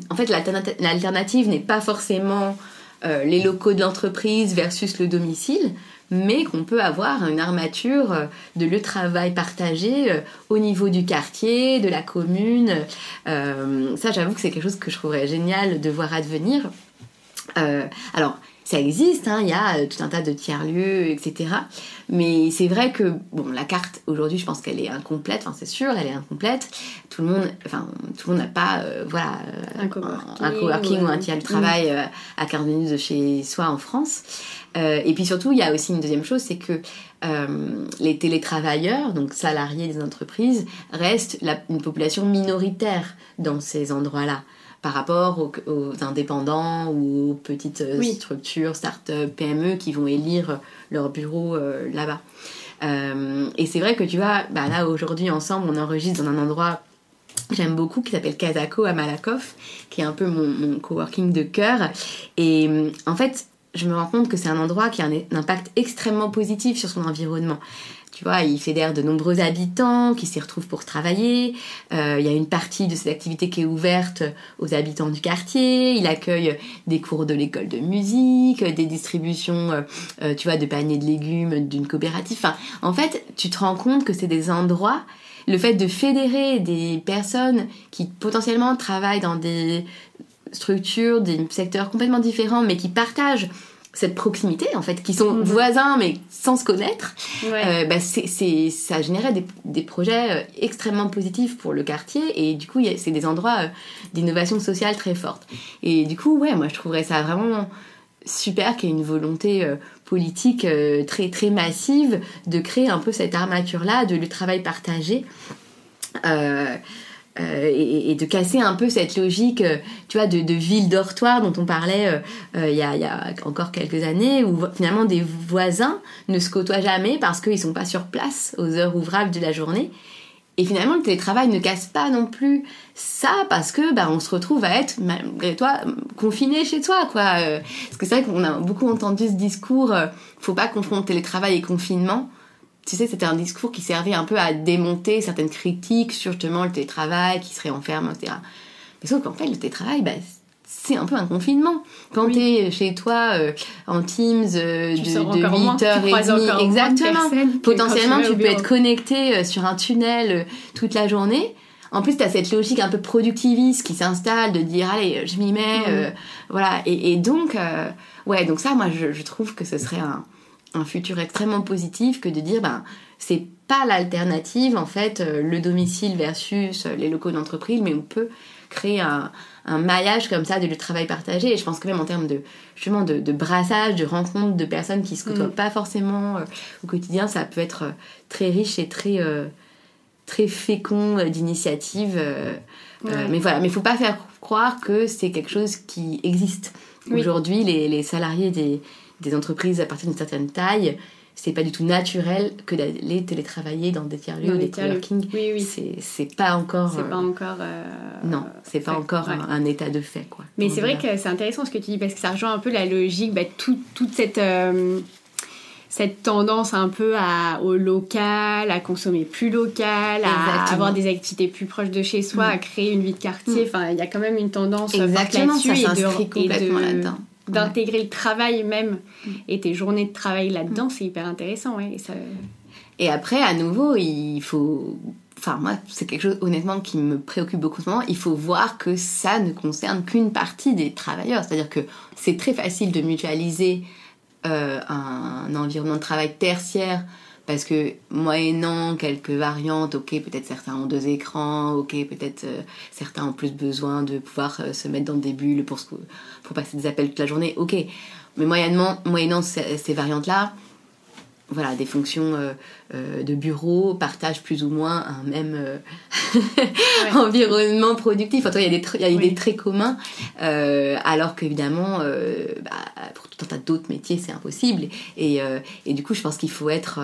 en fait, l'alternative n'est pas forcément euh, les locaux de l'entreprise versus le domicile, mais qu'on peut avoir une armature euh, de lieu de travail partagé euh, au niveau du quartier, de la commune. Ça, j'avoue que c'est quelque chose que je trouverais génial de voir advenir. Alors, ça existe, hein, il y a tout un tas de tiers-lieux, etc. Mais c'est vrai que, bon, la carte, aujourd'hui, je pense qu'elle est incomplète, enfin, c'est sûr, elle est incomplète. Tout le monde, enfin, tout le monde n'a pas, euh, voilà, un coworking, un coworking ou un tiers de travail euh, à 15 minutes de chez soi en France. Euh, et puis surtout, il y a aussi une deuxième chose, c'est que euh, les télétravailleurs, donc salariés des entreprises, restent la, une population minoritaire dans ces endroits-là par rapport aux, aux, indépendants ou aux petites oui. structures, start-up, PME qui vont élire leur bureau euh, là-bas. Euh, et c'est vrai que tu vois, bah là aujourd'hui ensemble, on enregistre dans un endroit que j'aime beaucoup qui s'appelle Kazako à Malakoff, qui est un peu mon, mon coworking de cœur. Et en fait, je me rends compte que c'est un endroit qui a un, un impact extrêmement positif sur son environnement. Tu vois, il fédère de nombreux habitants qui s'y retrouvent pour travailler. Euh, il y a une partie de cette activité qui est ouverte aux habitants du quartier. Il accueille des cours de l'école de musique, des distributions, euh, tu vois, de paniers de légumes d'une coopérative. Enfin, en fait, tu te rends compte que c'est des endroits. Le fait de fédérer des personnes qui potentiellement travaillent dans des structures, des secteurs complètement différents, mais qui partagent cette proximité en fait, qui sont mmh. voisins mais sans se connaître, ouais. euh, bah, c'est, ça générait des, des, projets euh, extrêmement positifs pour le quartier et du coup c'est des endroits euh, d'innovation sociale très forte. Et du coup ouais moi je trouverais ça vraiment super qu'il y ait une volonté politique très très massive de créer un peu cette armature là de le travail partagé. Euh, euh, et, de casser un peu cette logique, euh, tu vois, de, ville dortoir dont on parlait euh, il, y a, il y a encore quelques années, où finalement des voisins ne se côtoient jamais parce qu'ils sont pas sur place aux heures ouvrables de la journée. Et finalement, le télétravail ne casse pas non plus ça parce que bah, on se retrouve à être, malgré toi, confiné chez toi, quoi. Parce que c'est vrai qu'on a beaucoup entendu ce discours, faut pas confondre télétravail et confinement tu sais, c'était un discours qui servait un peu à démonter certaines critiques sur justement le télétravail, qui serait enfermé, etc. Mais sauf qu'en fait, le télétravail, bah, c'est un peu un confinement. Quand tu es chez toi euh, en Teams euh, de, de 8h30, exactement. Potentiellement, tu peux être connecté euh, sur un tunnel toute la journée. En plus, tu as cette logique un peu productiviste qui s'installe de dire allez, je m'y mets, mm. voilà. Et, donc, ouais, donc ça, moi, je, je, trouve que ce serait un, un futur extrêmement positif que de dire ben c'est pas l'alternative en fait le domicile versus les locaux d'entreprise mais on peut créer un, un maillage comme ça de le travail partagé. Et je pense que même en termes de, justement, de, de brassage, de rencontres de personnes qui se côtoient mm. pas forcément euh, au quotidien, ça peut être euh, très riche et très, euh, très fécond d'initiatives. mais voilà, mais faut pas faire croire que c'est quelque chose qui existe. Aujourd'hui, les, les, salariés des, des entreprises à partir d'une certaine taille c'est pas du tout naturel que d'aller télétravailler dans des tiers-lieux ou des coworking. Oui, oui. C'est pas encore. C'est pas encore. Euh, non, c'est pas encore un, état de fait, quoi. Mais c'est vrai que c'est intéressant ce que tu dis parce que ça rejoint un peu la logique, bah, toute cette. Euh, cette tendance un peu à, au local, à consommer plus local, à avoir des activités plus proches de chez soi, mm. à créer une vie de quartier. Mm. Enfin, il y a quand même une tendance Exactement, ça s'inscrit complètement là-dedans d'intégrer le travail même mm. et tes journées de travail là-dedans, mm. c'est hyper intéressant. Ouais, et, ça... et après, à nouveau, il faut. Enfin, moi, c'est quelque chose, honnêtement, qui me préoccupe beaucoup en ce moment. Il faut voir que ça ne concerne qu'une partie des travailleurs. C'est-à-dire que c'est très facile de mutualiser euh, un environnement de travail tertiaire parce que moyennant quelques variantes, ok, peut-être certains ont deux écrans, ok, peut-être euh, certains ont plus besoin de pouvoir euh, se mettre dans des bulles pour, passer des appels toute la journée, ok. Mais moyennant ces variantes-là, voilà, des fonctions euh, euh, de bureau partagent plus ou moins un même euh, environnement productif. Il y a des, il y a des traits communs, alors qu'évidemment, bah, pour tout un tas d'autres métiers, c'est impossible. Et, et, du coup, je pense qu'il faut être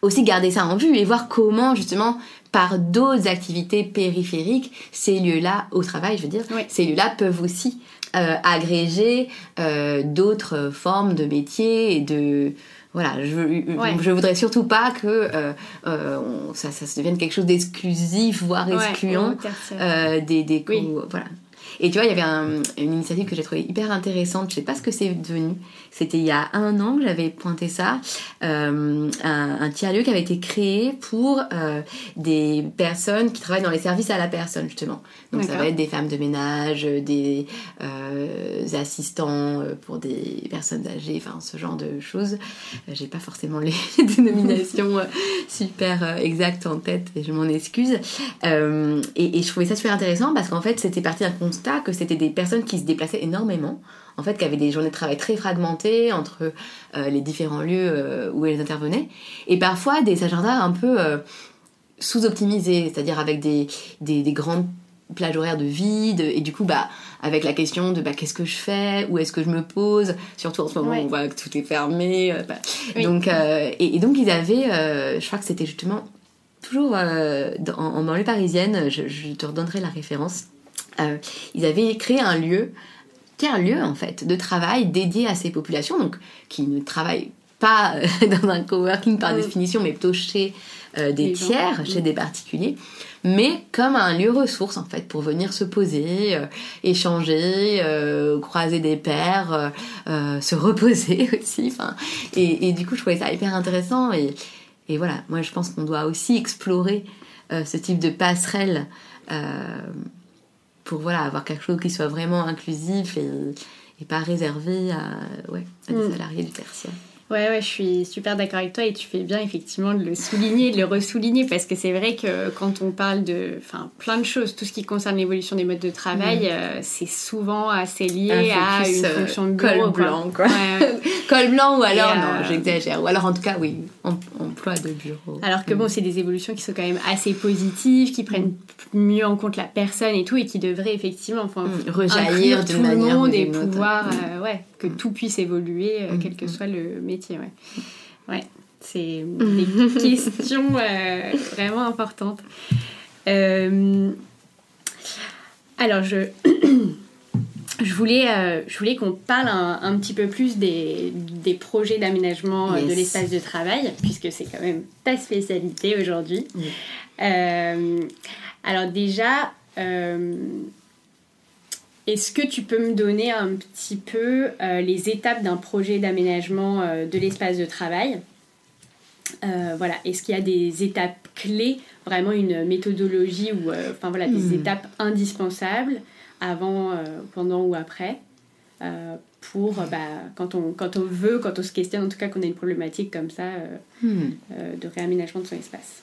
aussi garder ça en vue et voir comment, justement, par d'autres activités périphériques, ces lieux-là, au travail, je veux dire, ces lieux-là peuvent aussi euh, agréger euh, d'autres formes de métiers et de voilà je, je voudrais surtout pas que euh, ça, ça se devienne quelque chose d'exclusif voire excluant des, des voilà et tu vois, il y avait une initiative que j'ai trouvée hyper intéressante. Je sais pas ce que c'est devenu. C'était il y a un an que j'avais pointé ça. Euh, un, tiers-lieu qui avait été créé pour euh, des personnes qui travaillent dans les services à la personne, justement. Donc ça va être des femmes de ménage, des euh, assistants pour des personnes âgées, enfin ce genre de choses. J'ai pas forcément les dénominations super exactes en tête et je m'en excuse. Et, et, je trouvais ça super intéressant parce qu'en fait c'était parti d'un constat que c'était des personnes qui se déplaçaient énormément, en fait, qui avaient des journées de travail très fragmentées entre euh, les différents lieux euh, où elles intervenaient, et parfois des agendas un peu euh, sous-optimisés, c'est-à-dire avec des, des, grandes plages horaires de vide, et du coup, bah, avec la question de bah, qu'est-ce que je fais, où est-ce que je me pose, surtout en ce moment où on voit que tout est fermé. Bah. donc, et, donc, ils avaient, je crois que c'était justement toujours en, banlieue parisienne, je, je, te redonnerai la référence, euh, ils avaient créé un lieu, un lieu en fait, de travail dédié à ces populations, donc qui ne travaillent pas euh, dans un coworking par définition, mais plutôt chez euh, des tiers, chez des particuliers, mais comme un lieu ressource en fait, pour venir se poser, échanger, croiser des pairs, se reposer aussi. Et, et, du coup, je trouvais ça hyper intéressant. Et, et voilà, moi je pense qu'on doit aussi explorer ce type de passerelle pour voilà, avoir quelque chose qui soit vraiment inclusif et, et pas réservé à, ouais, à des mm. salariés du tertiaire. Ouais, ouais, je suis super d'accord avec toi et tu fais bien effectivement de le souligner, de le ressouligner parce que c'est vrai que quand on parle de enfin, plein de choses, tout ce qui concerne l'évolution des modes de travail, mm. euh, c'est souvent assez lié à une euh, fonction de bureau. Col blanc, quoi. col blanc ou alors, non, euh, j'exagère. Ou alors en tout cas, oui, emploi de bureau. Alors que bon, mm. c'est des évolutions qui sont quand même assez positives, qui prennent mieux en compte la personne et tout et qui devraient effectivement enfin, rejaillir de tout le monde et pouvoir, ouais, que tout puisse évoluer, quel que soit le métier ouais. Ouais, c'est des questions euh, vraiment importantes. Euh, alors, je, je voulais, euh, je voulais qu'on parle un, petit peu plus des, des projets d'aménagement de l'espace de travail, puisque c'est quand même ta spécialité aujourd'hui. alors déjà, est-ce que tu peux me donner un petit peu euh, les étapes d'un projet d'aménagement euh, de l'espace de travail? Euh, voilà, est-ce qu'il y a des étapes clés, vraiment une méthodologie ou enfin voilà des hmm. étapes indispensables avant, pendant ou après pour bah, quand on quand on veut, quand on se questionne en tout cas qu'on a une problématique comme ça hmm. de réaménagement de son espace?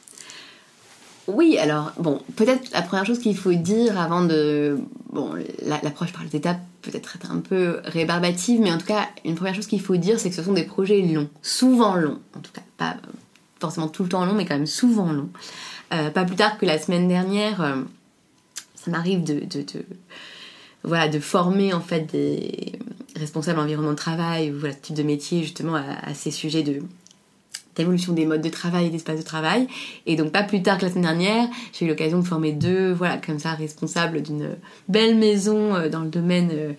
Oui, alors, bon, peut-être la première chose qu'il faut dire avant de. Bon, l'approche par les étapes peut-être être un peu rébarbative, mais en tout cas, une première chose qu'il faut dire, c'est que ce sont des projets longs, souvent longs, en tout cas, pas forcément tout le temps long, mais quand même souvent longs. Euh, pas plus tard que la semaine dernière, euh, ça m'arrive de, de, voilà, de former en fait des responsables environnement de travail ou voilà, ce type de métier justement à ces sujets de évolution des modes de travail et d'espace de travail. Et donc pas plus tard que la semaine dernière, j'ai eu l'occasion de former deux, voilà, comme ça, responsables d'une belle maison euh, dans le domaine euh,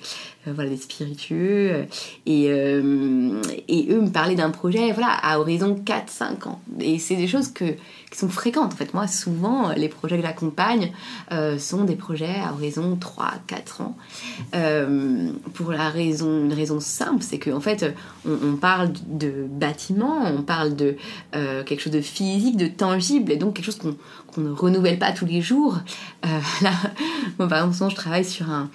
voilà, des spiritueux. Et, et eux me parlaient d'un projet voilà, à horizon 4-5 ans. Et c'est des choses que, qui sont fréquentes. En fait, moi, souvent, les projets que j'accompagne sont des projets à horizon 3-4 ans. pour la raison, une raison simple, c'est qu'en en fait, on, parle de bâtiments, on parle de euh, quelque chose de physique, de tangible, et donc quelque chose qu'on ne renouvelle pas tous les jours. Euh, là, par exemple, je travaille sur un,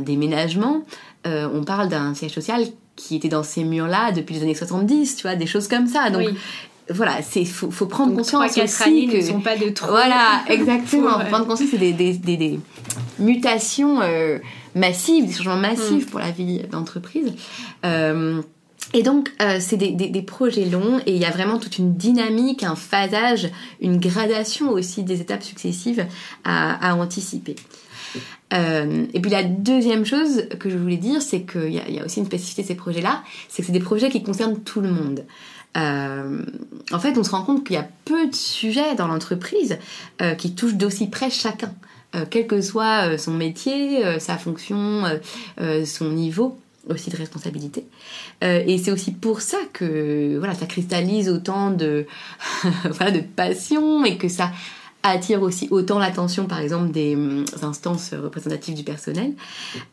déménagement. Euh, on parle d'un siège social qui était dans ces murs-là depuis les années 70, tu vois, des choses comme ça. Donc, voilà, c'est faut, faut prendre conscience 3, aussi années que ne sont pas de trop. Voilà, exactement. prendre conscience que c'est des, des, des, mutations massives, des changements massifs mm. pour la vie d'entreprise. Et donc, euh, c'est des, des, projets longs et il y a vraiment toute une dynamique, un phasage, une gradation aussi des étapes successives à, à anticiper. Euh, et puis la deuxième chose que je voulais dire, c'est qu'il y, a aussi une spécificité de ces projets-là, c'est que c'est des projets qui concernent tout le monde. Euh, en fait, on se rend compte qu'il y a peu de sujets dans l'entreprise euh, qui touchent d'aussi près chacun, quel que soit son métier, sa fonction, son niveau aussi de responsabilité. Et c'est aussi pour ça que voilà, ça cristallise autant de, voilà, de passion et que ça attire aussi autant l'attention par exemple des hum, instances représentatives du personnel.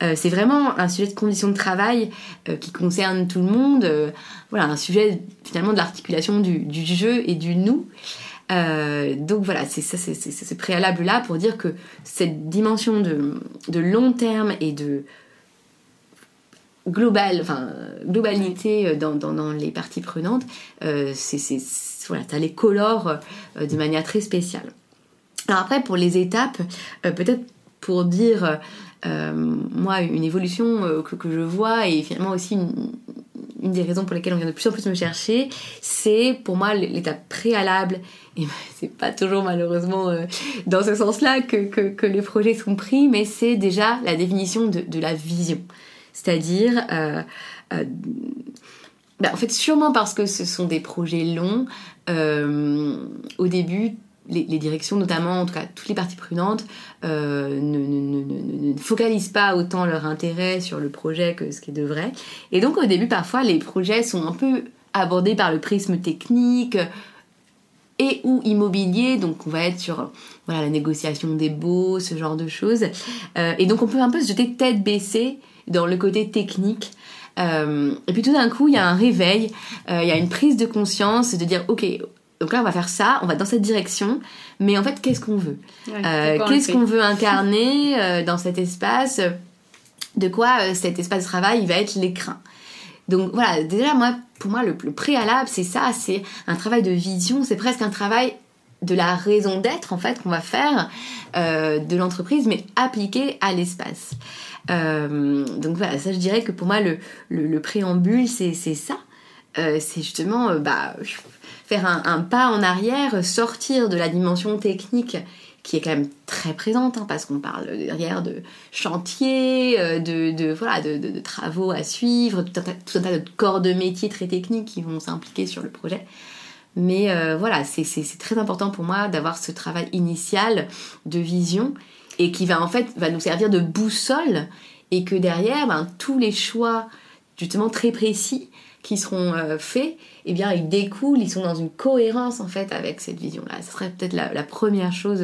Euh, c'est vraiment un sujet de conditions de travail euh, qui concerne tout le monde. voilà, un sujet finalement de l'articulation du, du, jeu et du nous. donc voilà, c'est ça, c'est ce préalable-là pour dire que cette dimension de, de long terme et de global, enfin, globalité euh, dans, dans, dans, les parties prenantes, euh, c'est, voilà, ça les colore euh, de manière très spéciale. Alors après, pour les étapes, peut-être pour dire, moi, une évolution que, que, je vois et finalement aussi une, des raisons pour lesquelles on vient de plus en plus me chercher, c'est pour moi l'étape préalable, et c'est pas toujours malheureusement dans ce sens-là que, que, les projets sont pris, mais c'est déjà la définition de, de la vision. C'est-à-dire, euh, euh, bah, en fait, sûrement parce que ce sont des projets longs, euh, au début, les, directions, notamment, en tout cas toutes les parties prenantes, ne, ne, focalisent pas autant leur intérêt sur le projet que ce qui devrait. Et donc au début, parfois, les projets sont un peu abordés par le prisme technique et ou immobilier, donc on va être sur voilà, la négociation des baux, ce genre de choses. et donc on peut un peu se jeter tête baissée dans le côté technique. Euh, et puis tout d'un coup, il y a un réveil, euh, il y a une prise de conscience de dire, ok, donc là on va faire ça, on va dans cette direction, mais en fait qu'est-ce qu'on veut euh, Qu'est-ce qu'on veut incarner dans cet espace? De quoi cet espace de travail il va être l'écrin? Donc voilà, déjà moi, pour moi le, le préalable c'est ça, c'est un travail de vision, c'est presque un travail de la raison d'être en fait qu'on va faire de l'entreprise, mais appliqué à l'espace. Euh, donc voilà, ça je dirais que pour moi le, le, préambule c'est ça. Euh, c'est justement euh, bah, un, pas en arrière, sortir de la dimension technique qui est quand même très présente, hein, parce qu'on parle derrière de chantier, de, de, voilà, de, travaux à suivre, tout un, tas, de corps de métier très techniques qui vont s'impliquer sur le projet. Mais voilà, c'est très important pour moi d'avoir ce travail initial de vision et qui va en fait va nous servir de boussole et que derrière, ben, tous les choix justement très précis qui seront faits, eh bien, ils découlent, ils sont dans une cohérence en fait avec cette vision-là. Ce serait peut-être la, première chose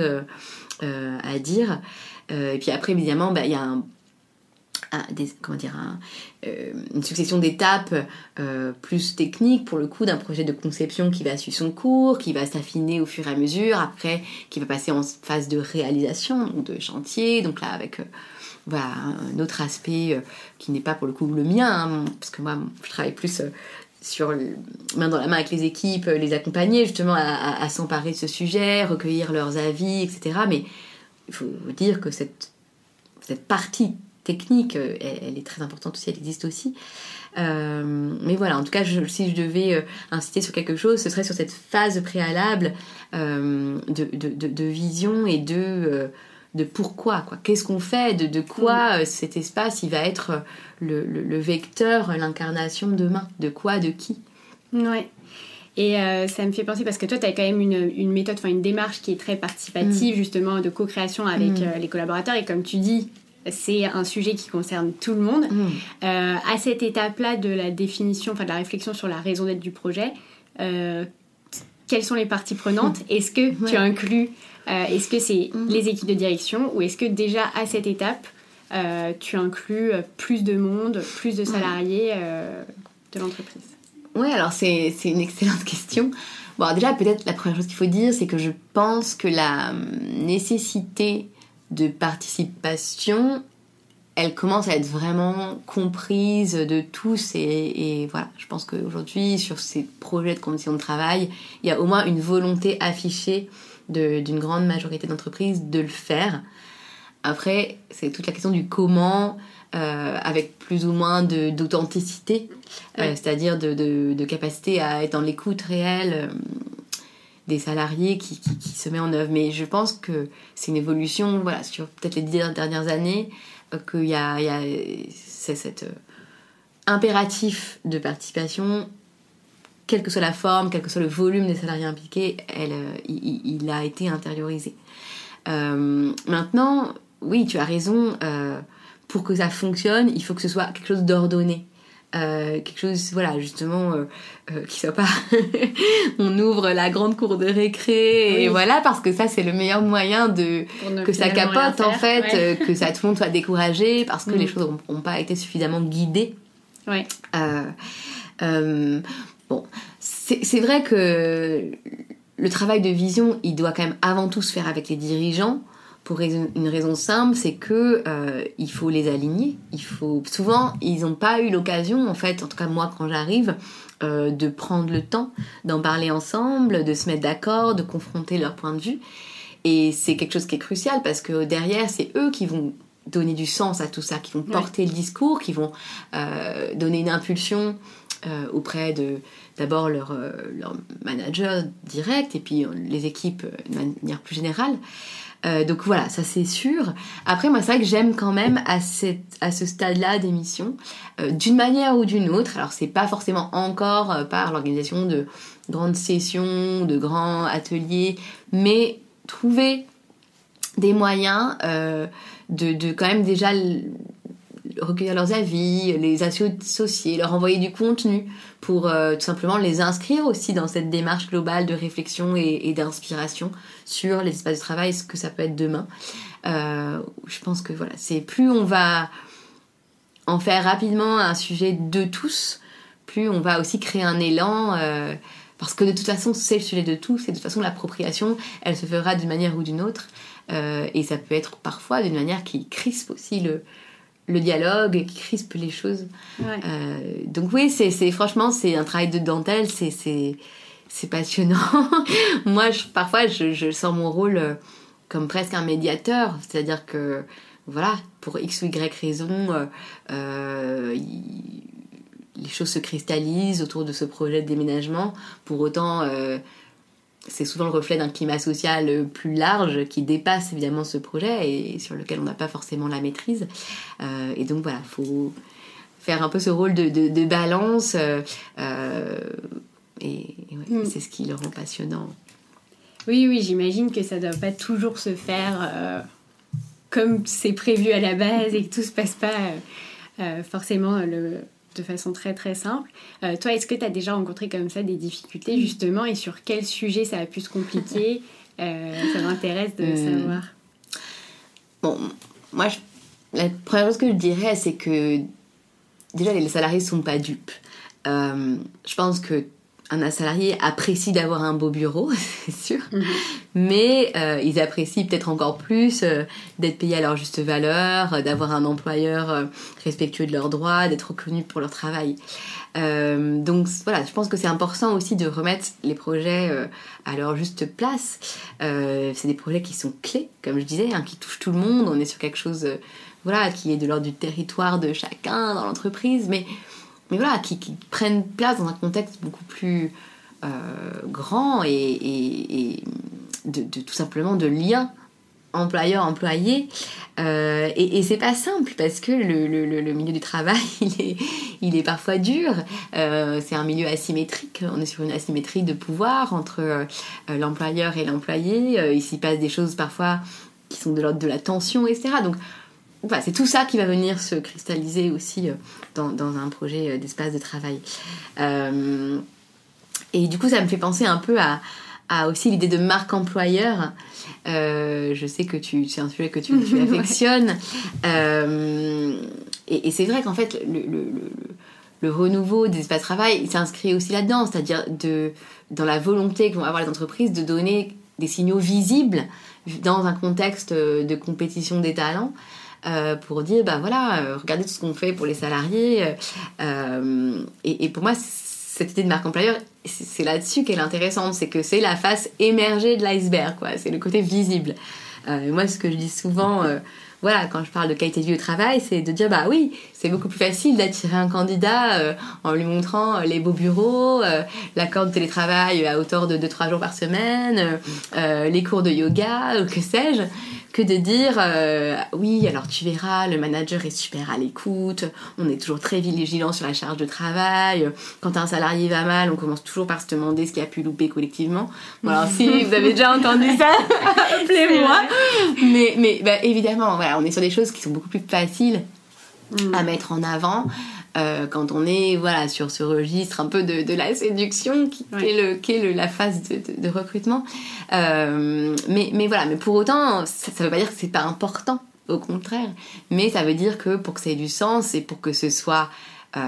à dire. et puis après, évidemment, ben, il y a euh, une succession d'étapes euh, plus techniques pour le coup d'un projet de conception qui va suivre son cours, qui va s'affiner au fur et à mesure, après qui va passer en phase de réalisation, donc de chantier, donc là avec euh, un autre aspect qui n'est pas pour le coup le mien, hein, parce que moi je travaille plus sur main dans la main avec les équipes, les accompagner justement à, s'emparer de ce sujet, recueillir leurs avis, etc. Mais il faut dire que cette, partie technique, euh, elle, est très importante aussi, elle existe aussi. Euh, mais voilà, en tout cas, si je devais euh, insister sur quelque chose, ce serait sur cette phase préalable de, vision et de, de pourquoi. quoi. Qu'est-ce qu'on fait de, de quoi mm. cet espace il va être le, vecteur, l'incarnation demain? De quoi De qui? Ouais. Et ça me fait penser parce que toi, tu as quand même une, une méthode, enfin une démarche qui est très participative, mm. justement, de co-création avec mm. les collaborateurs. Et comme tu dis, c'est un sujet qui concerne tout le monde. Euh, à cette étape-là de la définition, enfin de la réflexion sur la raison d'être du projet, euh, quelles sont les parties prenantes? Est-ce que tu inclus, euh, est-ce que c'est mm. les équipes de direction ou est-ce que déjà à cette étape, tu inclus plus de monde, plus de salariés de l'entreprise? Oui, alors c'est une excellente question. Bon, déjà, peut-être la première chose qu'il faut dire, c'est que je pense que la nécessité de participation, elle commence à être vraiment comprise de tous et, voilà, je pense qu'aujourd'hui sur ces projets de conditions de travail, il y a au moins une volonté affichée d'une grande majorité d'entreprises de le faire. Après, c'est toute la question du comment, euh, avec plus ou moins d'authenticité, euh, c'est-à-dire de, de, capacité à être dans l'écoute réelle euh, des salariés qui, qui, se met en œuvre. Mais je pense que c'est une évolution, voilà, sur peut-être les dix dernières années, qu'il y a, a cet euh, impératif de participation, quelle que soit la forme, quel que soit le volume des salariés impliqués, elle, euh, il, a été intériorisé. maintenant, oui, tu as raison, pour que ça fonctionne, il faut que ce soit quelque chose d'ordonné. Euh, quelque chose voilà justement euh, euh, qui soit pas on ouvre la grande cour de récré et voilà parce que ça c'est le meilleur moyen de que ça capote en fait que ça tout le monde soit découragé parce que les mm. choses n'ont pas été suffisamment guidées ouais. Bon c'est vrai que le travail de vision il doit quand même avant tout se faire avec les dirigeants pour une raison simple, c'est que euh, il faut les aligner. Il faut souvent ils n'ont pas eu l'occasion, en fait, en tout cas moi quand j'arrive, euh, de prendre le temps d'en parler ensemble, de se mettre d'accord, de confronter leur point de vue. Et c'est quelque chose qui est crucial parce que derrière, c'est eux qui vont donner du sens à tout ça, qui vont porter le discours, qui vont euh, donner une impulsion auprès de d'abord leur, leur manager direct et puis les équipes de manière plus générale. Euh, donc voilà, ça c'est sûr. Après, moi, c'est vrai que j'aime quand même à, cette, ce stade-là d'émission, euh, d'une manière ou d'une autre. Alors, c'est pas forcément encore euh, par l'organisation de grandes sessions, de grands ateliers, mais trouver des moyens de, de, quand même déjà recueillir leurs avis, les associer, leur envoyer du contenu pour euh, tout simplement les inscrire aussi dans cette démarche globale de réflexion et, d'inspiration sur les espaces de travail, ce que ça peut être demain. Euh, je pense que voilà, c'est plus on va en faire rapidement un sujet de tous, plus on va aussi créer un élan. Euh, parce que de toute façon, c'est le sujet de tous, et de toute façon, l'appropriation, elle se fera d'une manière ou d'une autre. et ça peut être parfois d'une manière qui crispe aussi le, le dialogue, qui crispe les choses. Euh, donc oui, c'est franchement, c'est un travail de dentelle, c'est passionnant. Moi, je, parfois, je, sens mon rôle euh, comme presque un médiateur, c'est-à-dire que, voilà, pour X ou Y raison, euh, les choses se cristallisent autour de ce projet de déménagement. Pour autant, c'est souvent le reflet d'un climat social plus large qui dépasse évidemment ce projet et sur lequel on n'a pas forcément la maîtrise. Euh, et donc voilà, il faut faire un peu ce rôle de, balance euh, euh, et, mm. c'est ce qui le rend passionnant. Oui, oui, j'imagine que ça ne doit pas toujours se faire comme c'est prévu à la base et que tout se passe pas forcément le, de façon très très simple. toi, est-ce que tu as déjà rencontré comme ça des difficultés justement et sur quel sujet ça a pu se compliquer Ça m'intéresse de savoir. Bon, moi, la première chose que je dirais, c'est que déjà, les salariés ne sont pas dupes. Euh, je pense que un salarié apprécie d'avoir un beau bureau, c'est sûr, mhm. mais euh, ils apprécient peut-être encore plus euh, d'être payés à leur juste valeur, d'avoir un employeur respectueux de leurs droits, d'être reconnu pour leur travail. donc voilà, je pense que c'est important aussi de remettre les projets à leur juste place. c'est des projets qui sont clés, comme je disais, hein, qui touchent tout le monde. On est sur quelque chose voilà, qui est de l'ordre du territoire de chacun dans l'entreprise, mais, mais voilà, qui, prennent place dans un contexte beaucoup plus euh, grand et, de, tout simplement de lien employeur-employé. Euh, et, c'est pas simple parce que le, milieu du travail, il est, il est parfois dur. Euh, c'est un milieu asymétrique. On est sur une asymétrie de pouvoir entre l'employeur et l'employé. il s'y passe des choses parfois qui sont de l'ordre de la tension, etc. Donc c'est tout ça qui va venir se cristalliser aussi euh, dans, un projet euh, d'espace de travail. Euh, et du coup, ça me fait penser un peu à, aussi l'idée de marque employeur. je sais que tu, c'est un sujet que tu, affectionnes. et, c'est vrai qu'en fait, le, renouveau des espaces de travail s'inscrit aussi là-dedans, c'est-à-dire de, dans la volonté qu'ont avoir les entreprises de donner des signaux visibles dans un contexte de compétition des talents. Euh, pour dire, bah voilà, euh, regardez tout ce qu'on fait pour les salariés. Euh, et, pour moi, cette idée de marque employeur, c'est là-dessus qu'elle est intéressante, c'est que c'est la face émergée de l'iceberg, quoi. C'est le côté visible. moi, ce que je dis souvent voilà, quand je parle de qualité de vie au travail, c'est de dire bah oui, c'est beaucoup plus facile d'attirer un candidat en lui montrant les beaux bureaux, l'accord de télétravail à hauteur de 2-3 jours par semaine, les cours de yoga, ou que sais-je, que de dire euh, oui alors tu verras le manager est super à l'écoute on est toujours très vigilant sur la charge de travail quand un salarié va mal on commence toujours par se demander ce qui a pu louper collectivement. Bon, alors si vous avez déjà entendu ça appelez-moi. mais, mais bah, évidemment voilà on est sur des choses qui sont beaucoup plus faciles mm. à mettre en avant euh, quand on est voilà sur ce registre un peu de, la séduction qui, est, le, qui est la phase de, recrutement. Euh, mais, mais voilà, mais pour autant, ça, ne veut pas dire que c'est pas important, au contraire. Mais ça veut dire que pour que ça ait du sens et pour que ce soit euh,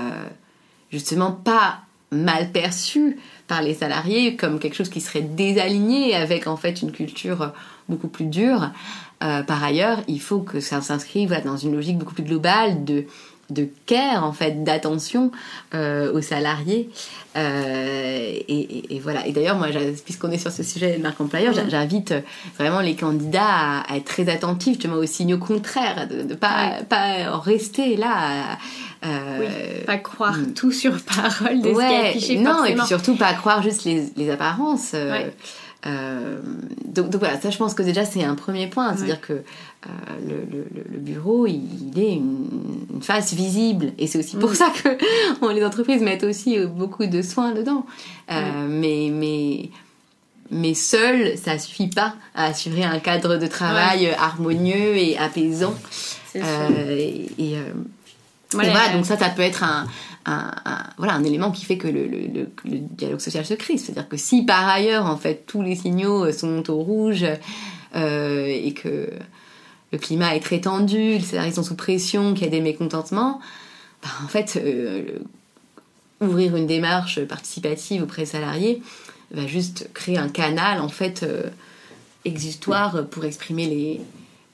justement pas mal perçu par les salariés comme quelque chose qui serait désaligné avec en fait une culture beaucoup plus dure. par ailleurs, il faut que ça s'inscrive dans une logique beaucoup plus globale de de care en fait d'attention euh, aux salariés. Euh, et, voilà. Et d'ailleurs moi puisqu'on est sur ce sujet de marque employeur j'invite vraiment les candidats à, être très attentifs tu vois, aux signaux contraires de, ne pas pas rester là euh, pas croire mm. tout sur parole de ce qui est affiché non et puis surtout pas croire juste les, les apparences euh, donc, voilà, ça je pense que déjà c'est un premier point, c'est-à-dire que euh, le, bureau il, est une, face visible et c'est aussi pour mm. ça que les entreprises mettent aussi euh, beaucoup de soins dedans. mais, mais, mais seul, ça suffit pas à assurer un cadre de travail harmonieux et apaisant. et, et voilà, donc ça, ça peut être un, un, voilà, un élément qui fait que le, le, le, dialogue social se crée. C'est-à-dire que si par ailleurs, en fait, tous les signaux sont au rouge euh, et que le climat est très tendu, les salariés sont sous pression, qu'il y a des mécontentements, bah, en fait, euh, ouvrir une démarche participative auprès des salariés va juste créer un canal, en fait, euh, exutoire pour exprimer les,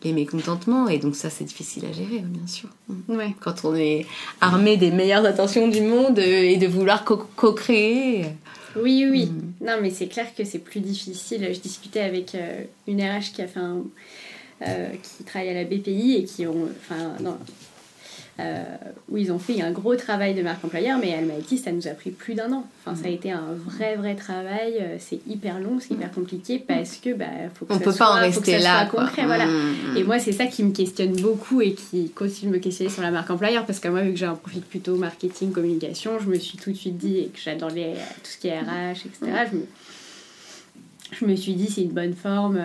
les mécontentements. Et donc ça c'est difficile à gérer bien sûr. Ouais. quand on est armé des meilleures intentions du monde euh, et de vouloir co-créer. Oui oui mm. non mais c'est clair que c'est plus difficile. Je discutais avec euh, une RH qui a fait un, qui travaille à la BPI et qui ont enfin non, euh, où ils ont fait un gros travail de marque employeur, mais dit ça nous a pris plus d'un an. Enfin, ça a été un vrai, vrai travail. Euh, c'est hyper long, c'est hyper compliqué parce que bah, faut que On ça peut soit, pas en rester là. concret, voilà. Mmh, mmh. Et moi, c'est ça qui me questionne beaucoup et qui continue de me questionner sur la marque employeur parce que moi, vu que j'ai un profil plutôt marketing, communication, je me suis tout de suite dit que j'adorais tout ce qui est RH, etc. Je me je me suis dit c'est une bonne forme,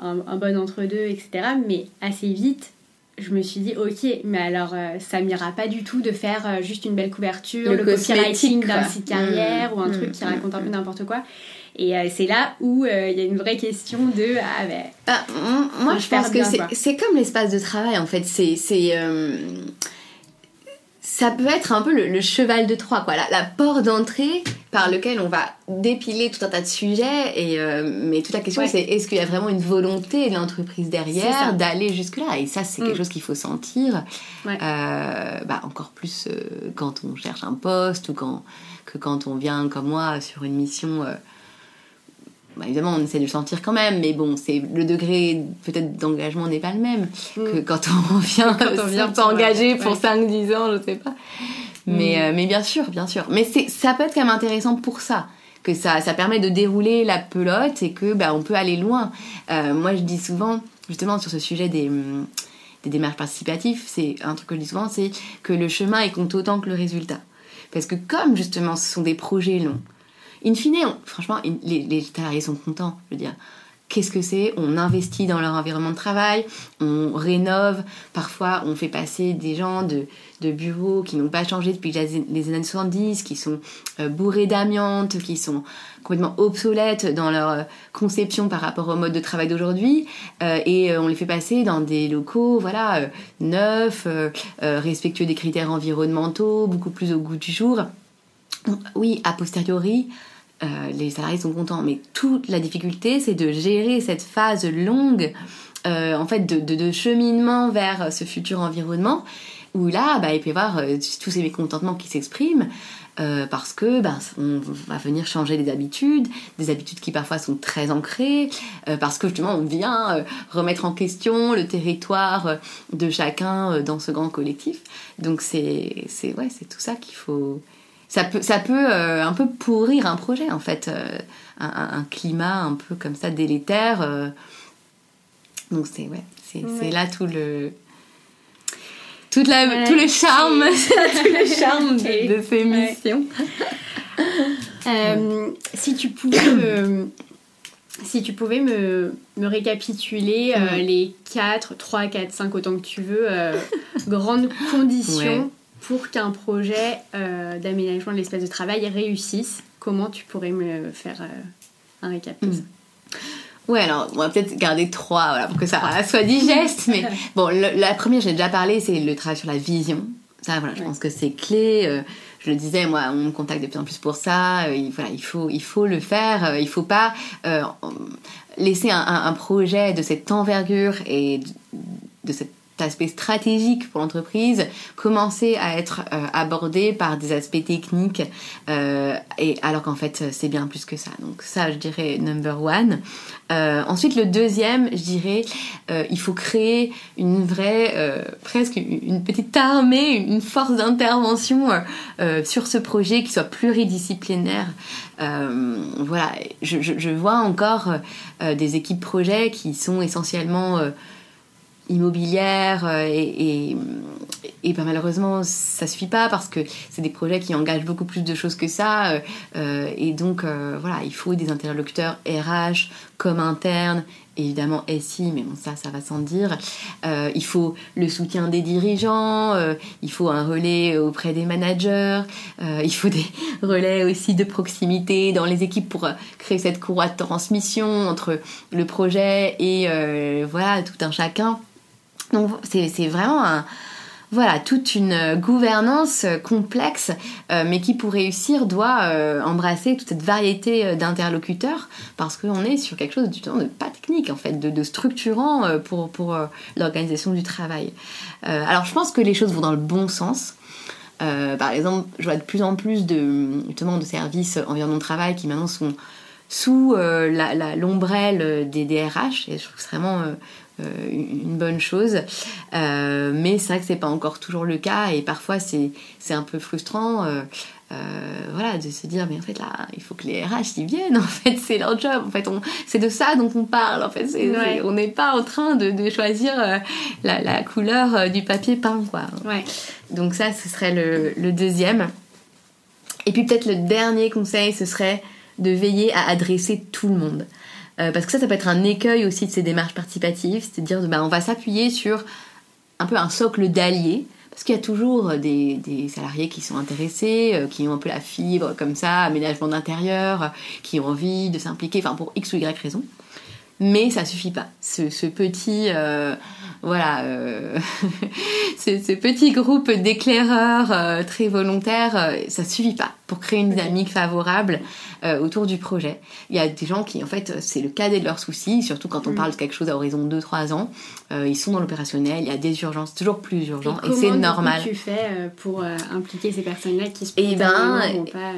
un, un, bon entre-deux, etc. Mais assez vite, je me suis dit ok mais alors euh, ça m'ira pas du tout de faire euh, juste une belle couverture le, copywriting d'un site carrière ou un mmh, truc qui mmh, raconte un peu mmh. n'importe quoi et euh, c'est là où il y a une vraie question de ah ben bah, moi je pense que c'est comme l'espace de travail en fait c'est ça peut être un peu le, cheval de Troie, quoi, la, porte d'entrée par lequel on va dépiler tout un tas de sujets. Et, euh, mais toute la question, c'est est-ce qu'il y a vraiment une volonté de l'entreprise derrière d'aller jusque-là? Et ça, c'est quelque mm. chose qu'il faut sentir, euh, bah, encore plus euh, quand on cherche un poste ou quand, que quand on vient, comme moi, sur une mission bah, évidemment, on essaie de le sentir quand même, mais bon, c'est le degré peut-être d'engagement n'est pas le même mm. que quand on vient, quand on vient s'engager pour 5-10 ans, je sais pas. Mais, mm. euh, mais bien sûr, bien sûr. Mais ça peut être quand même intéressant pour ça que ça, ça permet de dérouler la pelote et que bah, on peut aller loin. Euh, moi, je dis souvent, justement, sur ce sujet des, hum, des démarches participatives, c'est un truc que je dis souvent, c'est que le chemin, il compte autant que le résultat. Parce que comme justement, ce sont des projets longs, in fine, franchement, les, salariés sont contents. Je veux dire, qu'est-ce que c'est? On investit dans leur environnement de travail, on rénove, parfois on fait passer des gens de, de bureaux qui n'ont pas changé depuis les années 70, qui sont euh, bourrés d'amiante, qui sont complètement obsolètes dans leur euh, conception par rapport au mode de travail d'aujourd'hui, euh, et on les fait passer dans des locaux, voilà, neufs, respectueux des critères environnementaux, beaucoup plus au goût du jour. oui, a posteriori, euh, les salariés sont contents. Mais toute la difficulté, c'est de gérer cette phase longue, euh, en fait, de, cheminement vers ce futur environnement, où là, bah, il peut y avoir euh, tous ces mécontentements qui s'expriment. parce que bah, on va venir changer des habitudes, des habitudes qui parfois sont très ancrées, parce que justement on vient remettre en question le territoire de chacun dans ce grand collectif. Donc c'est ouais, c'est tout ça qu'il faut ça peut, ça peut euh, un peu pourrir un projet en fait, euh, un, climat un peu comme ça délétère. Euh. donc c'est ouais, c'est là tout le toute la, tout le charme, tout le charme de, ces missions. si tu pouvais me, si tu pouvais me, me récapituler les 4, 3, 4, 5, autant que tu veux, grandes conditions pour qu'un projet euh, d'aménagement de l'espace de travail réussisse, comment tu pourrais me faire euh, un récap de ça hmm. Ouais, alors on va peut-être garder trois voilà, pour que ça soit digeste. mais bon, la première, j'ai déjà parlé, c'est le travail sur la vision. Ça, voilà, je pense que c'est clé. Euh, je le disais, moi, on me contacte de plus en plus pour ça. il, voilà, il, faut, il faut le faire. il faut pas laisser un, un, projet de cette envergure et de cette aspect stratégique pour l'entreprise commencer à être euh, abordé par des aspects techniques euh, et alors qu'en fait c'est bien plus que ça. Donc ça je dirais number one. Euh, ensuite le deuxième je dirais il faut créer une vraie presque une petite armée une force d'intervention sur ce projet qui soit pluridisciplinaire. Voilà. Je, vois encore des équipes projets qui sont essentiellement immobilière euh, et, et, ben, malheureusement ça suffit pas parce que c'est des projets qui engagent beaucoup plus de choses que ça euh, euh, et donc voilà il faut des interlocuteurs RH comme internes évidemment SI, mais bon, ça, ça va sans dire. il faut le soutien des dirigeants, il faut un relais auprès des managers, il faut des relais aussi de proximité dans les équipes pour créer cette courroie de transmission entre le projet et voilà tout un chacun. Donc c'est vraiment voilà, toute une gouvernance complexe, euh, mais qui pour réussir doit euh, embrasser toute cette variété euh, d'interlocuteurs, parce qu'on est sur quelque chose de, pas technique en fait, de, structurant pour, l'organisation du travail. alors je pense que les choses vont dans le bon sens. par exemple, je vois de plus en plus de, justement, de services environnement de travail qui maintenant sont sous l'ombrelle des DRH, et je trouve vraiment euh, une bonne chose. Euh, mais c'est vrai que c'est pas encore toujours le cas et parfois c'est un peu frustrant. Euh, voilà, de se dire mais en fait là il faut que les RH y viennent en fait c'est leur job en fait c'est de ça dont on parle en fait on n'est pas en train de, de choisir la, la, couleur du papier peint quoi ouais. donc ça ce serait le, le deuxième et puis peut-être le dernier conseil ce serait de veiller à adresser tout le monde Euh, parce que ça, ça peut être un écueil aussi de ces démarches participatives, c'est-à-dire bah, on va s'appuyer sur un peu un socle d'alliés, parce qu'il y a toujours des, des, salariés qui sont intéressés, euh, qui ont un peu la fibre comme ça, aménagement d'intérieur, qui ont envie de s'impliquer, enfin pour X ou Y raison. Mais ça suffit pas. Ce, ce petit, euh, voilà, euh, ce, petit groupe d'éclaireurs euh, très volontaires, ça suffit pas pour créer une dynamique favorable autour du projet. Il y a des gens qui, en fait, c'est le cadet de leurs soucis, surtout quand on mm. parle de quelque chose à horizon 2-3 ans. ils sont dans l'opérationnel, il y a des urgences, toujours plus urgentes, et, c'est normal. Comment tu fais pour impliquer ces personnes-là qui se et eh ben, pas...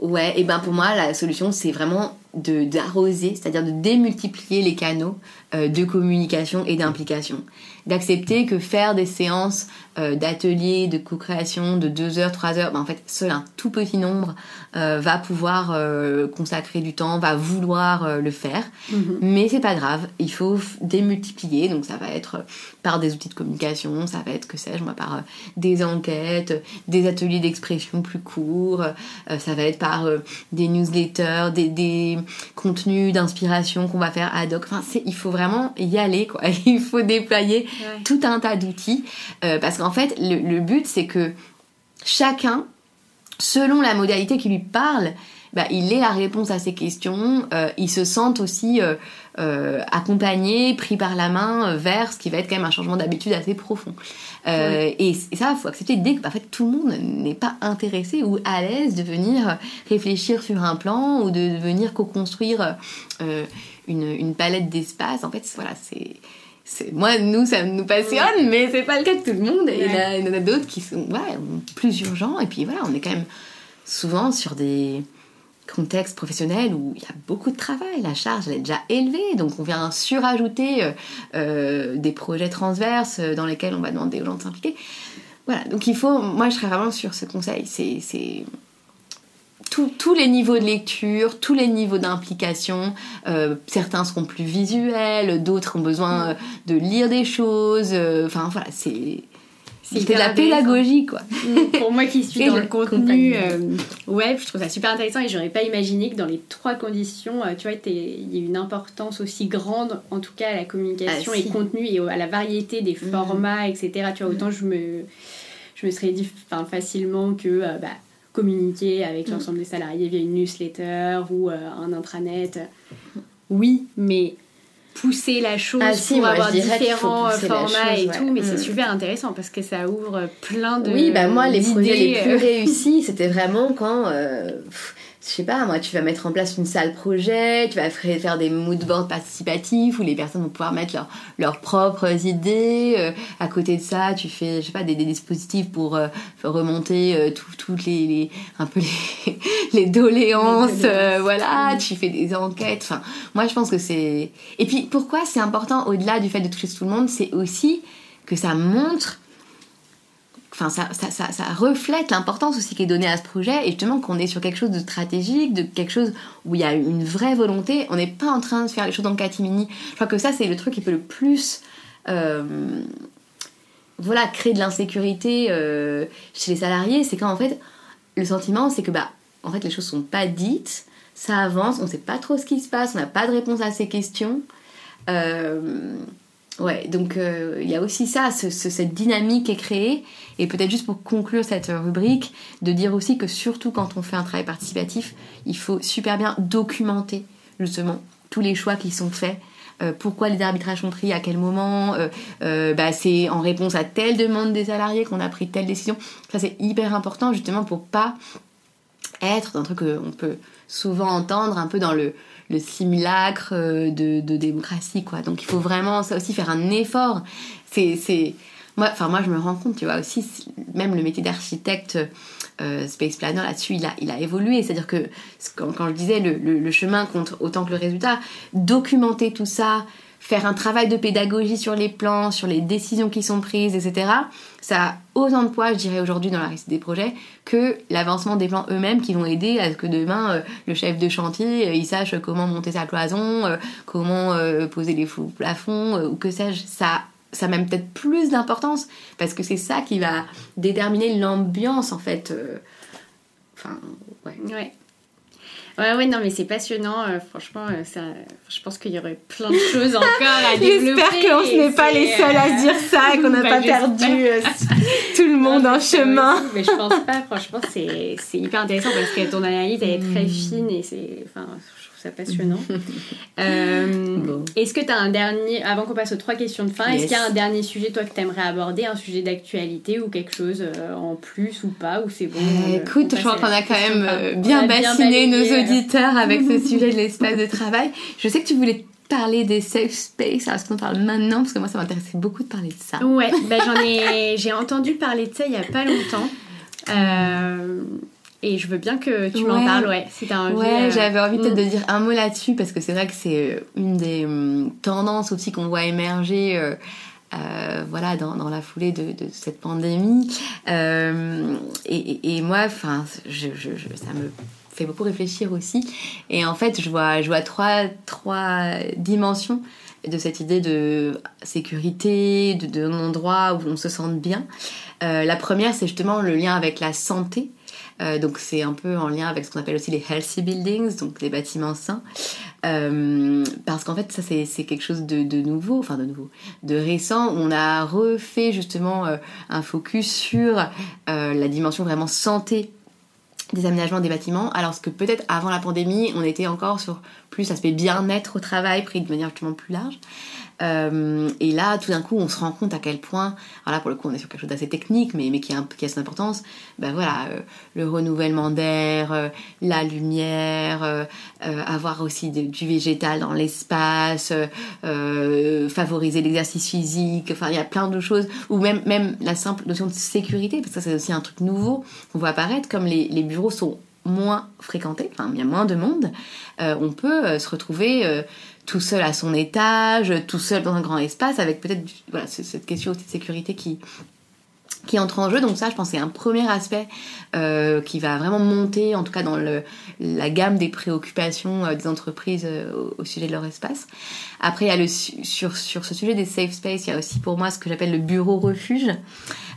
Ouais, et ben pour moi, la solution, c'est vraiment d'arroser, c'est-à-dire de démultiplier les canaux de communication et d'implication. D'accepter que faire des séances euh, d'ateliers, de co-création de 2 heures, 3 heures, ben en fait, seul un tout petit nombre euh, va pouvoir euh, consacrer du temps, va vouloir le faire. Mhm. Mais c'est pas grave, il faut démultiplier. Donc ça va être par des outils de communication, ça va être, que sais-je, moi, par des enquêtes, des ateliers d'expression plus courts, ça va être par des newsletters, des, des contenus d'inspiration qu'on va faire ad hoc. Enfin, il faut vraiment y aller, quoi. Il faut déployer tout un tas d'outils. Euh, parce qu'en fait, le, but, c'est que chacun, selon la modalité qui lui parle, bah, il ait la réponse à ses questions, euh, il se sente aussi euh, accompagné, pris par la main vers ce qui va être quand même un changement d'habitude assez profond. Et, ça, il faut accepter dès que bah, en fait, tout le monde n'est pas intéressé ou à l'aise de venir réfléchir sur un plan ou de venir co-construire une, une, palette d'espace. En fait, voilà, c'est moi nous ça nous passionne mais c'est pas le cas de tout le monde. Il y en a, d'autres qui sont ouais, plus urgents. Et puis voilà on est quand même souvent sur des contextes professionnels où il y a beaucoup de travail. La charge elle est déjà élevée. Donc on vient surajouter euh, euh, des projets transverses dans lesquels on va demander aux gens de s'impliquer. Voilà. Donc il faut moi je serais vraiment sur ce conseil. C'est tous les niveaux de lecture, tous les niveaux d'implication. Euh, certains seront plus visuels, d'autres ont besoin euh, de lire des choses. Euh, enfin voilà, c'est c'est de la pédagogie quoi. Mm, pour moi qui suis dans le contenu web, je trouve ça super intéressant et j'aurais pas imaginé que dans les trois conditions, tu vois, il y a une importance aussi grande, en tout cas à la communication ah, et contenu et à la variété des mm. formats, etc. Tu vois, autant je me, je me serais dit facilement que bah, communiquer avec mm. l'ensemble des salariés via une newsletter ou euh, un intranet. Oui, mais pousser la chose ah, pour avoir différents euh, formats et tout, mais c'est mm. super intéressant parce que ça ouvre plein de. Oui, bah moi, les projets les plus réussis, c'était vraiment quand je sais pas, moi, tu vas mettre en place une salle projet, tu vas faire des moodboards participatifs où les personnes vont pouvoir mettre leurs propres idées. Euh, à côté de ça, tu fais, je sais pas, des, dispositifs pour euh, remonter euh, toutes les, un peu les, les doléances, voilà, tu fais des enquêtes. Enfin, moi, je pense que c'est. Et puis, pourquoi c'est important au-delà du fait de toucher tout le monde, c'est aussi que ça montre enfin ça, ça, ça, reflète l'importance aussi qui est donnée à ce projet et justement qu'on est sur quelque chose de stratégique, de quelque chose où il y a une vraie volonté. On n'est pas en train de faire les choses le catimini. Je crois que ça c'est le truc qui peut le plus euh, voilà créer de l'insécurité euh, chez les salariés, c'est quand en fait le sentiment c'est que bah en fait les choses sont pas dites, ça avance, on sait pas trop ce qui se passe, on n'a pas de réponse à ces questions. Euh, Ouais, donc euh, il y a aussi ça, cette dynamique est créée. Et peut-être juste pour conclure cette rubrique, de dire aussi que surtout quand on fait un travail participatif, il faut super bien documenter justement tous les choix qui sont faits. Euh, pourquoi les arbitrages sont pris, à quel moment, euh, bah, c'est en réponse à telle demande des salariés qu'on a pris telle décision. Ça c'est hyper important justement pour pas être un truc qu'on peut souvent entendre un peu dans le le simulacre euh, de, démocratie, quoi. Donc il faut vraiment, ça aussi, faire un effort. C'est, moi, enfin moi, je me rends compte, tu vois, aussi, même le métier d'architecte euh, space planner là-dessus, il a, il a évolué. C'est-à-dire que quand, je disais le, le, chemin compte autant que le résultat, documenter tout ça, faire un travail de pédagogie sur les plans, sur les décisions qui sont prises, etc. Ça a autant de poids, je dirais aujourd'hui, dans la réussite des projets que l'avancement des plans eux-mêmes qui vont aider à ce que demain, euh, le chef de chantier, euh, il sache comment monter sa cloison, euh, comment poser les fous plafonds, ou que sais-je. Ça, ça a même peut-être plus d'importance parce que c'est ça qui va déterminer l'ambiance, en fait. Enfin, ouais. Ouais, ouais, non, mais c'est passionnant. euh, franchement, euh, ça, je pense qu'il y aurait plein de choses encore à développer. J'espère qu'on n'est pas les c'est, seuls à euh, se dire ça et qu'on n'a bah, pas perdu euh, tout le monde Non, en chemin. aussi, Mais je pense pas, franchement, c'est hyper intéressant parce que ton analyse, elle est très Mm. fine et c'est. Enfin, trouve ça passionnant. Euh, Bon. Est-ce que tu as un dernier. Avant qu'on passe aux trois questions de fin, est-ce qu'il y a un dernier sujet, toi, que tu aimerais aborder Un sujet d'actualité ou quelque chose euh, en plus ou pas Ou c'est bon Euh, écoute, je crois passe qu'on a quand même euh, bien bassiné nos auditeurs avec ce sujet de l'espace de travail. Je sais que tu voulais parler des safe space, alors est-ce qu'on parle maintenant? Parce que moi, ça m'intéressait beaucoup de parler de ça. Ouais, bah, j'en ai, j'ai entendu parler de ça il y a pas longtemps. Euh, et je veux bien que tu m'en parles, ouais, si t'as envie. Ouais, euh, j'avais envie peut-être mm. de dire un mot là-dessus parce que c'est vrai que c'est euh, une des hum, tendances aussi qu'on voit émerger. euh, euh, voilà, dans, dans la foulée de, de cette pandémie. Et, et- et moi, enfin, je, je- je- ça me fait beaucoup réfléchir aussi. Et en fait, je vois, je vois trois, trois dimensions de cette idée de sécurité, de, d'un endroit où on se sente bien. La première, c'est justement le lien avec la santé. Euh, donc c'est un peu en lien avec ce qu'on appelle aussi les healthy buildings, donc des bâtiments sains. Euh, parce qu'en fait ça c'est, quelque chose de, nouveau, enfin de nouveau, de récent. On a refait justement euh, un focus sur la dimension vraiment santé des aménagements des bâtiments, alors que peut-être avant la pandémie, on était encore sur plus l'aspect bien-être au travail, pris de manière justement plus large. Euh, et là, tout d'un coup, on se rend compte à quel point, alors là pour le coup, on est sur quelque chose d'assez technique, mais, mais qui, a, qui a son importance. Ben voilà, euh, le renouvellement d'air, euh, la lumière, avoir aussi du végétal dans l'espace, favoriser l'exercice physique. Enfin, il y a plein de choses. Ou même même la simple notion de sécurité, parce que ça c'est aussi un truc nouveau qu'on voit apparaître, comme les, bureaux sont moins fréquentés, enfin il y a moins de monde, on peut se retrouver tout seul à son étage, tout seul dans un grand espace, avec peut-être voilà, ce- cette question aussi de sécurité qui, qui entre en jeu. Donc ça, je pense, c'est un premier aspect euh, qui va vraiment monter, en tout cas dans le, la gamme des préoccupations euh, des entreprises euh, au, au sujet de leur espace. Après, il y a le, su- sur, sur ce sujet des safe space, il y a aussi pour moi ce que j'appelle le bureau refuge.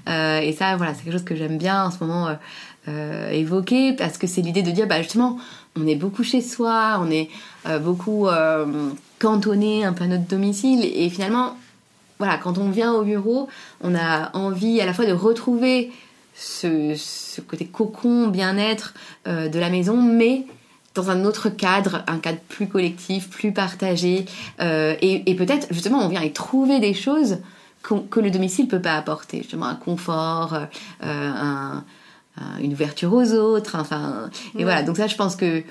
Et ça, voilà, c'est quelque chose que j'aime bien en ce moment évoquer parce que c'est l'idée de dire, bah justement, on est beaucoup chez soi, on est euh, beaucoup euh, cantonné un peu à notre domicile et finalement, voilà, quand on vient au bureau, on a envie à la fois de retrouver ce, côté cocon, bien-être euh, de la maison, mais dans un autre cadre, un cadre plus collectif, plus partagé, et, peut-être justement on vient y trouver des choses qu'on- que le domicile peut pas apporter, justement un confort, un- une ouverture aux autres, enfin, et Ouais. voilà. Donc ça, je pense que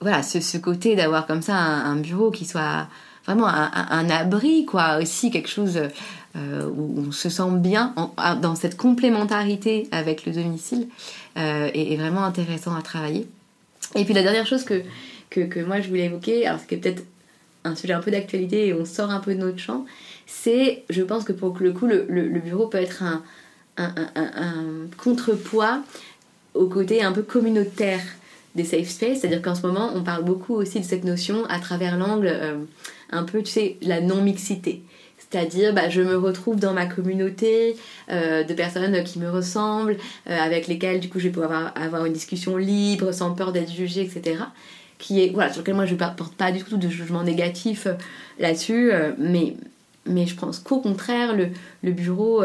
voilà, ce, ce côté d'avoir comme ça un, un bureau qui soit vraiment un, abri, quoi, aussi quelque chose euh, où on se sent bien en- dans cette complémentarité avec le domicile euh, est, est vraiment intéressant à travailler. Et puis la dernière chose que, que, que moi je voulais évoquer, alors c'est peut-être un sujet un peu d'actualité et on sort un peu de notre champ, c'est, je pense que pour le coup, le, le- le bureau peut être un, contrepoids au côté un peu communautaire des safe space, c'est-à-dire qu'en ce moment, on parle beaucoup aussi de cette notion à travers l'angle euh, un peu, tu sais, la non-mixité. C'est-à-dire, bah, je me retrouve dans ma communauté euh, de personnes qui me ressemblent, euh, avec lesquelles, du coup, je vais pouvoir avoir, une discussion libre, sans peur d'être jugée, etc. Qui est, voilà, sur lequel moi, je ne porte pas du tout de jugement négatif là-dessus, mais, mais je pense qu'au contraire, le bureau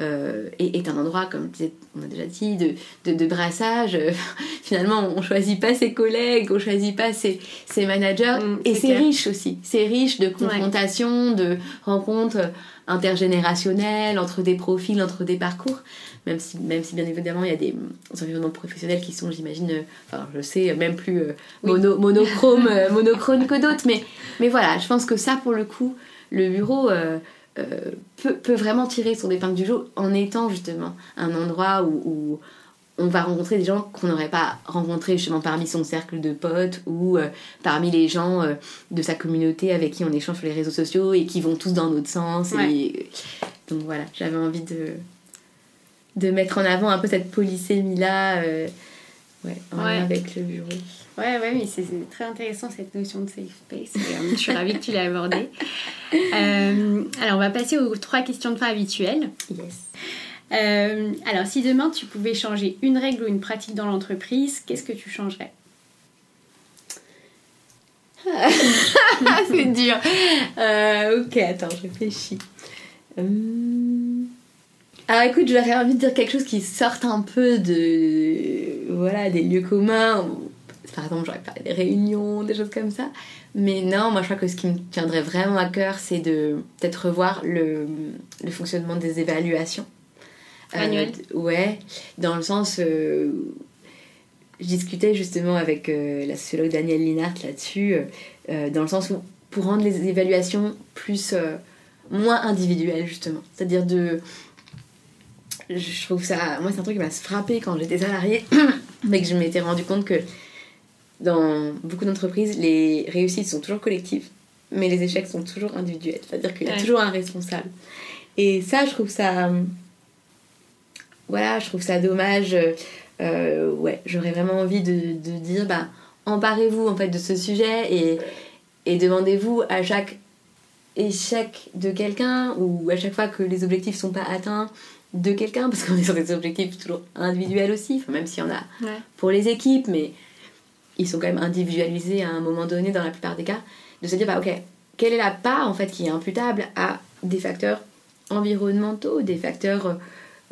euh, euh, est, est un endroit, comme on a déjà dit, de, de, de brassage. Euh, Finalement, on choisit pas ses collègues, on choisit pas ses, ses managers, Mm, et c'est riche aussi. C'est riche de confrontations, de rencontres intergénérationnelles entre des profils, entre des parcours. Même si, même si bien évidemment, il y a des euh, environnements professionnels qui sont, j'imagine, euh, enfin, je sais, même plus euh, Oui. monochrome, euh, monochrome que d'autres. Mais, mais voilà, je pense que ça, pour le coup, le bureau euh, peut, peut vraiment tirer son épingle du jeu en étant justement un endroit où, où on va rencontrer des gens qu'on n'aurait pas rencontrés justement parmi son cercle de potes ou euh, parmi les gens euh, de sa communauté avec qui on échange sur les réseaux sociaux et qui vont tous dans notre sens. Ouais. Et... Donc voilà, j'avais envie de, de mettre en avant un peu cette polysémie-là euh, ouais, en Ouais. lien avec le bureau. Ouais, ouais, mais c'est très intéressant cette notion de safe space. et, euh, je suis ravie que tu l'aies abordée. Euh, alors, on va passer aux trois questions de fin habituelles. Yes. Euh, alors, si demain tu pouvais changer une règle ou une pratique dans l'entreprise, qu'est-ce que tu changerais? C'est dur. Euh, ok, attends, je réfléchis. Hum. Alors écoute, j'aurais envie de dire quelque chose qui sorte un peu de voilà des lieux communs. Par exemple, j'aurais parlé des réunions, des choses comme ça. Mais non, moi je crois que ce qui me tiendrait vraiment à cœur, c'est de peut-être revoir le, le, fonctionnement des évaluations. Annuelles Ouais, dans le sens. Euh, je discutais justement avec euh, la sociologue Danielle Linhart là-dessus, euh, dans le sens où pour rendre les évaluations plus. moins individuelles justement. C'est-à-dire de je trouve ça. Moi, c'est un truc qui m'a frappé quand j'étais salariée, mais que je m'étais rendu compte que dans beaucoup d'entreprises, les réussites sont toujours collectives, mais les échecs sont toujours individuels. C'est-à-dire qu'il y a toujours un responsable. Et ça, je trouve ça. Voilà, je trouve ça dommage. Euh, ouais, j'aurais vraiment envie de, de dire, bah, emparez-vous en fait de ce sujet et, et demandez-vous à chaque échec de quelqu'un ou à chaque fois que les objectifs sont pas atteints de quelqu'un, parce qu'on est sur des objectifs toujours individuels aussi, même s'il y en a pour les équipes, mais ils sont quand même individualisés à un moment donné dans la plupart des cas, de se dire, bah ok, quelle est la part en fait qui est imputable à des facteurs environnementaux, des facteurs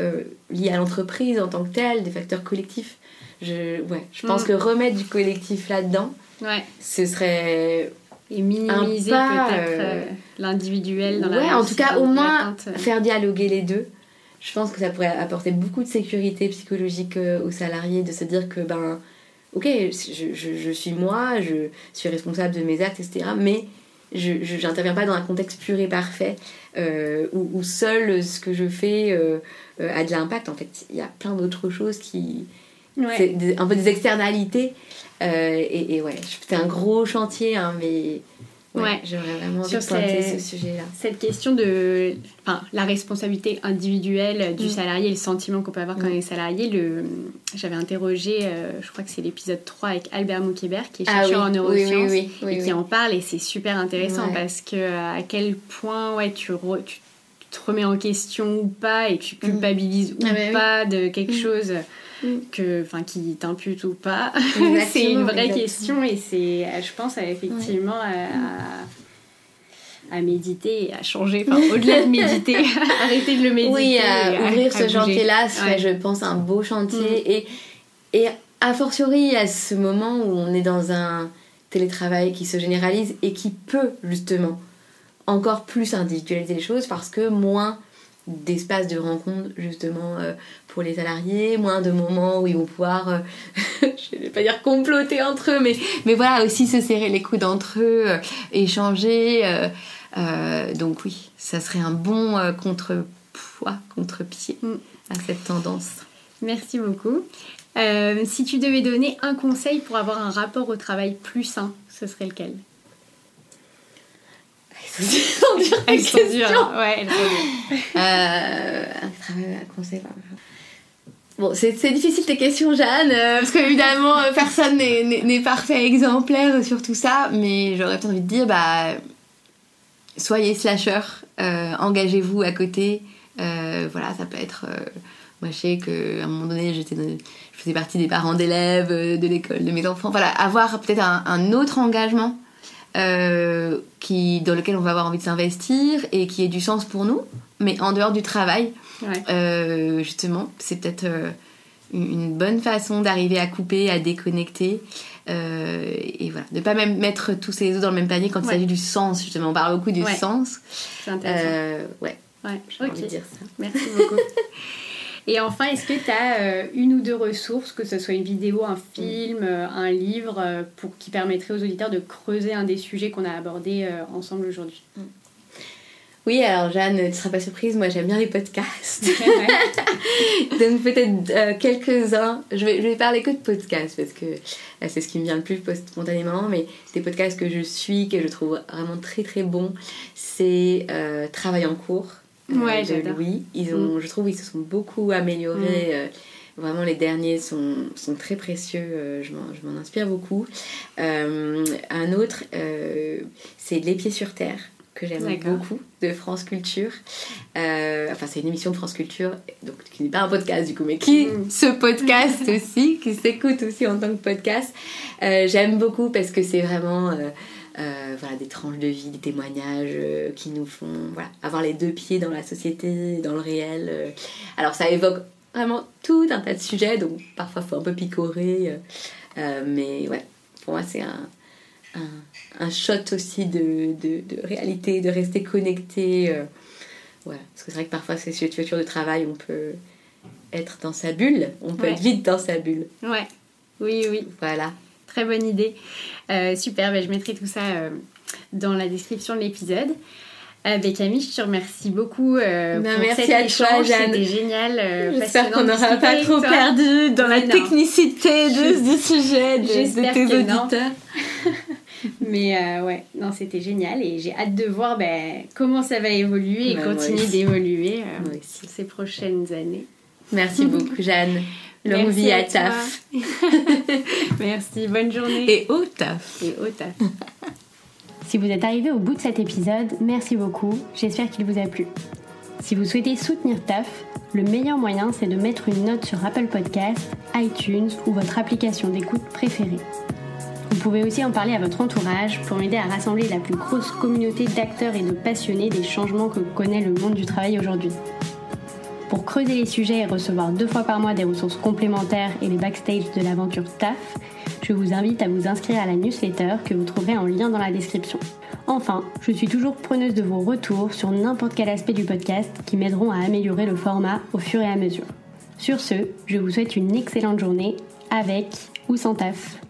euh, liés à l'entreprise en tant que telle, des facteurs collectifs. Je, ouais, je pense mm. que remettre du collectif là-dedans, ouais. ce serait et minimiser peut-être euh, euh, l'individuel dans ouais, en tout cas au moins faire dialoguer les deux je pense que ça pourrait apporter beaucoup de sécurité psychologique euh, aux salariés de se dire que, ben, ok, je, je, suis moi, je suis responsable de mes actes, etc. Mais je n'interviens pas dans un contexte pur et parfait euh, où, seul ce que je fais euh, a de l'impact. En fait, il y a plein d'autres choses qui. C'est un peu des externalités. et, et, ouais, c'est un gros chantier, hein, mais Ouais, j'aurais vraiment envie de ce sujet-là. Cette question de enfin, la responsabilité individuelle du mm. salarié, le sentiment qu'on peut avoir quand mm. on est salarié, le... j'avais interrogé, euh, je crois que c'est l'épisode 3 avec Albert Moukébert, qui est ah chercheur en neurosciences, et qui en parle, et c'est super intéressant parce que à quel point ouais, tu, tu, te remets en question ou pas, et tu mm. culpabilises ou ah bah pas de quelque chose que, enfin, qui t'impute ou pas. c'est une vraie question et c'est, je pense, effectivement à, à, méditer et à changer, enfin, au-delà de méditer, arrêter de le méditer. Oui, à ouvrir ce chantier-là serait, je pense, un beau chantier. Mm. Et, et a fortiori, à ce moment où on est dans un télétravail qui se généralise et qui peut, justement, encore plus individualiser les choses parce que moins d'espace de rencontre justement euh, pour les salariés, moins de moments où ils vont pouvoir, euh, je vais pas dire comploter entre eux, mais, mais voilà, aussi se serrer les coudes entre eux, euh, échanger. donc oui, ça serait un bon contrepoids, contre-pied mm. à cette tendance. Merci beaucoup. si tu devais donner un conseil pour avoir un rapport au travail plus sain, ce serait lequel? Elles sont dures. Ouais, elles sont euh, un conseil. Bon, c'est difficile tes questions, Jeanne, euh, parce qu'évidemment, euh, personne n'est parfait exemplaire sur tout ça, mais j'aurais peut-être envie de dire, bah, soyez slasher, engagez-vous à côté. voilà, ça peut être. moi, je sais qu'à un moment donné, j'étais je faisais partie des parents d'élèves de l'école de mes enfants. Voilà, avoir peut-être un, un, autre engagement euh, qui, dans lequel on va avoir envie de s'investir et qui ait du sens pour nous, mais en dehors du travail. Euh, justement, c'est peut-être euh, une bonne façon d'arriver à couper, à déconnecter. et voilà, ne pas même mettre tous ces œufs dans le même panier quand il s'agit du sens, justement. On parle beaucoup du sens. C'est intéressant. ouais, ouais. j'ai envie de dire ça. Merci beaucoup. Et enfin, est-ce que tu as euh, une ou deux ressources, que ce soit une vidéo, un film, euh, un livre, euh, pour, qui permettrait aux auditeurs de creuser un des sujets qu'on a abordés ensemble aujourd'hui? Mm. Oui, alors Jeanne, tu ne seras pas surprise, moi j'aime bien les podcasts. Donc peut-être quelques-uns. Je vais, je vais parler que de podcasts parce que c'est ce qui me vient le plus spontanément, mais des podcasts que je suis, que je trouve vraiment très très bons, c'est Travail en cours ouais, de Louis. Ils ont, mm. Je trouve qu'ils se sont beaucoup améliorés. Mm. Euh, vraiment, les derniers sont, sont très précieux. Euh, je m'en inspire beaucoup. Euh, un autre, c'est Les Pieds sur Terre que j'aime beaucoup de France Culture. enfin, c'est une émission de France Culture, donc qui n'est pas un podcast du coup, mais qui mm. se podcast aussi, qui s'écoute aussi en tant que podcast. j'aime beaucoup parce que c'est vraiment euh, voilà, des tranches de vie, des témoignages euh, qui nous font voilà, avoir les deux pieds dans la société, dans le réel. euh. Alors ça évoque vraiment tout un tas de sujets, donc parfois il faut un peu picorer. euh, euh, mais ouais, pour moi c'est un, un, un shot aussi de, de, de réalité, de rester connecté. euh, voilà. Parce que c'est vrai que parfois ces situations de travail, on peut être dans sa bulle, on peut Ouais. être vite dans sa bulle. Ouais. Oui, oui. Voilà. Très bonne idée. Euh, super, ben, je mettrai tout ça euh, dans la description de l'épisode. Euh, ben, Camille, je te remercie beaucoup euh, Ben, pour merci cet à toi, échange. Jeanne. C'était génial. euh, J'espère qu'on n'aura pas trop toi. perdu dans la non. technicité de, du sujet, de, de tes auditeurs. Mais ouais, non, c'était génial et j'ai hâte de voir ben, comment ça va évoluer et Ben, continuer d'évoluer ces prochaines années. Merci beaucoup, Jeanne. Longue Merci vie à taf. Merci, bonne journée. Et au taf. et au taf. Si vous êtes arrivé au bout de cet épisode, merci beaucoup, j'espère qu'il vous a plu. Si vous souhaitez soutenir TAF, le meilleur moyen c'est de mettre une note sur Apple Podcast, iTunes ou votre application d'écoute préférée. Vous pouvez aussi en parler à votre entourage pour m'aider à rassembler la plus grosse communauté d'acteurs et de passionnés des changements que connaît le monde du travail aujourd'hui. Pour creuser les sujets et recevoir deux fois par mois des ressources complémentaires et les backstage de l'aventure TAF, je vous invite à vous inscrire à la newsletter que vous trouverez en lien dans la description. Enfin, je suis toujours preneuse de vos retours sur n'importe quel aspect du podcast qui m'aideront à améliorer le format au fur et à mesure. Sur ce, je vous souhaite une excellente journée avec ou sans taf.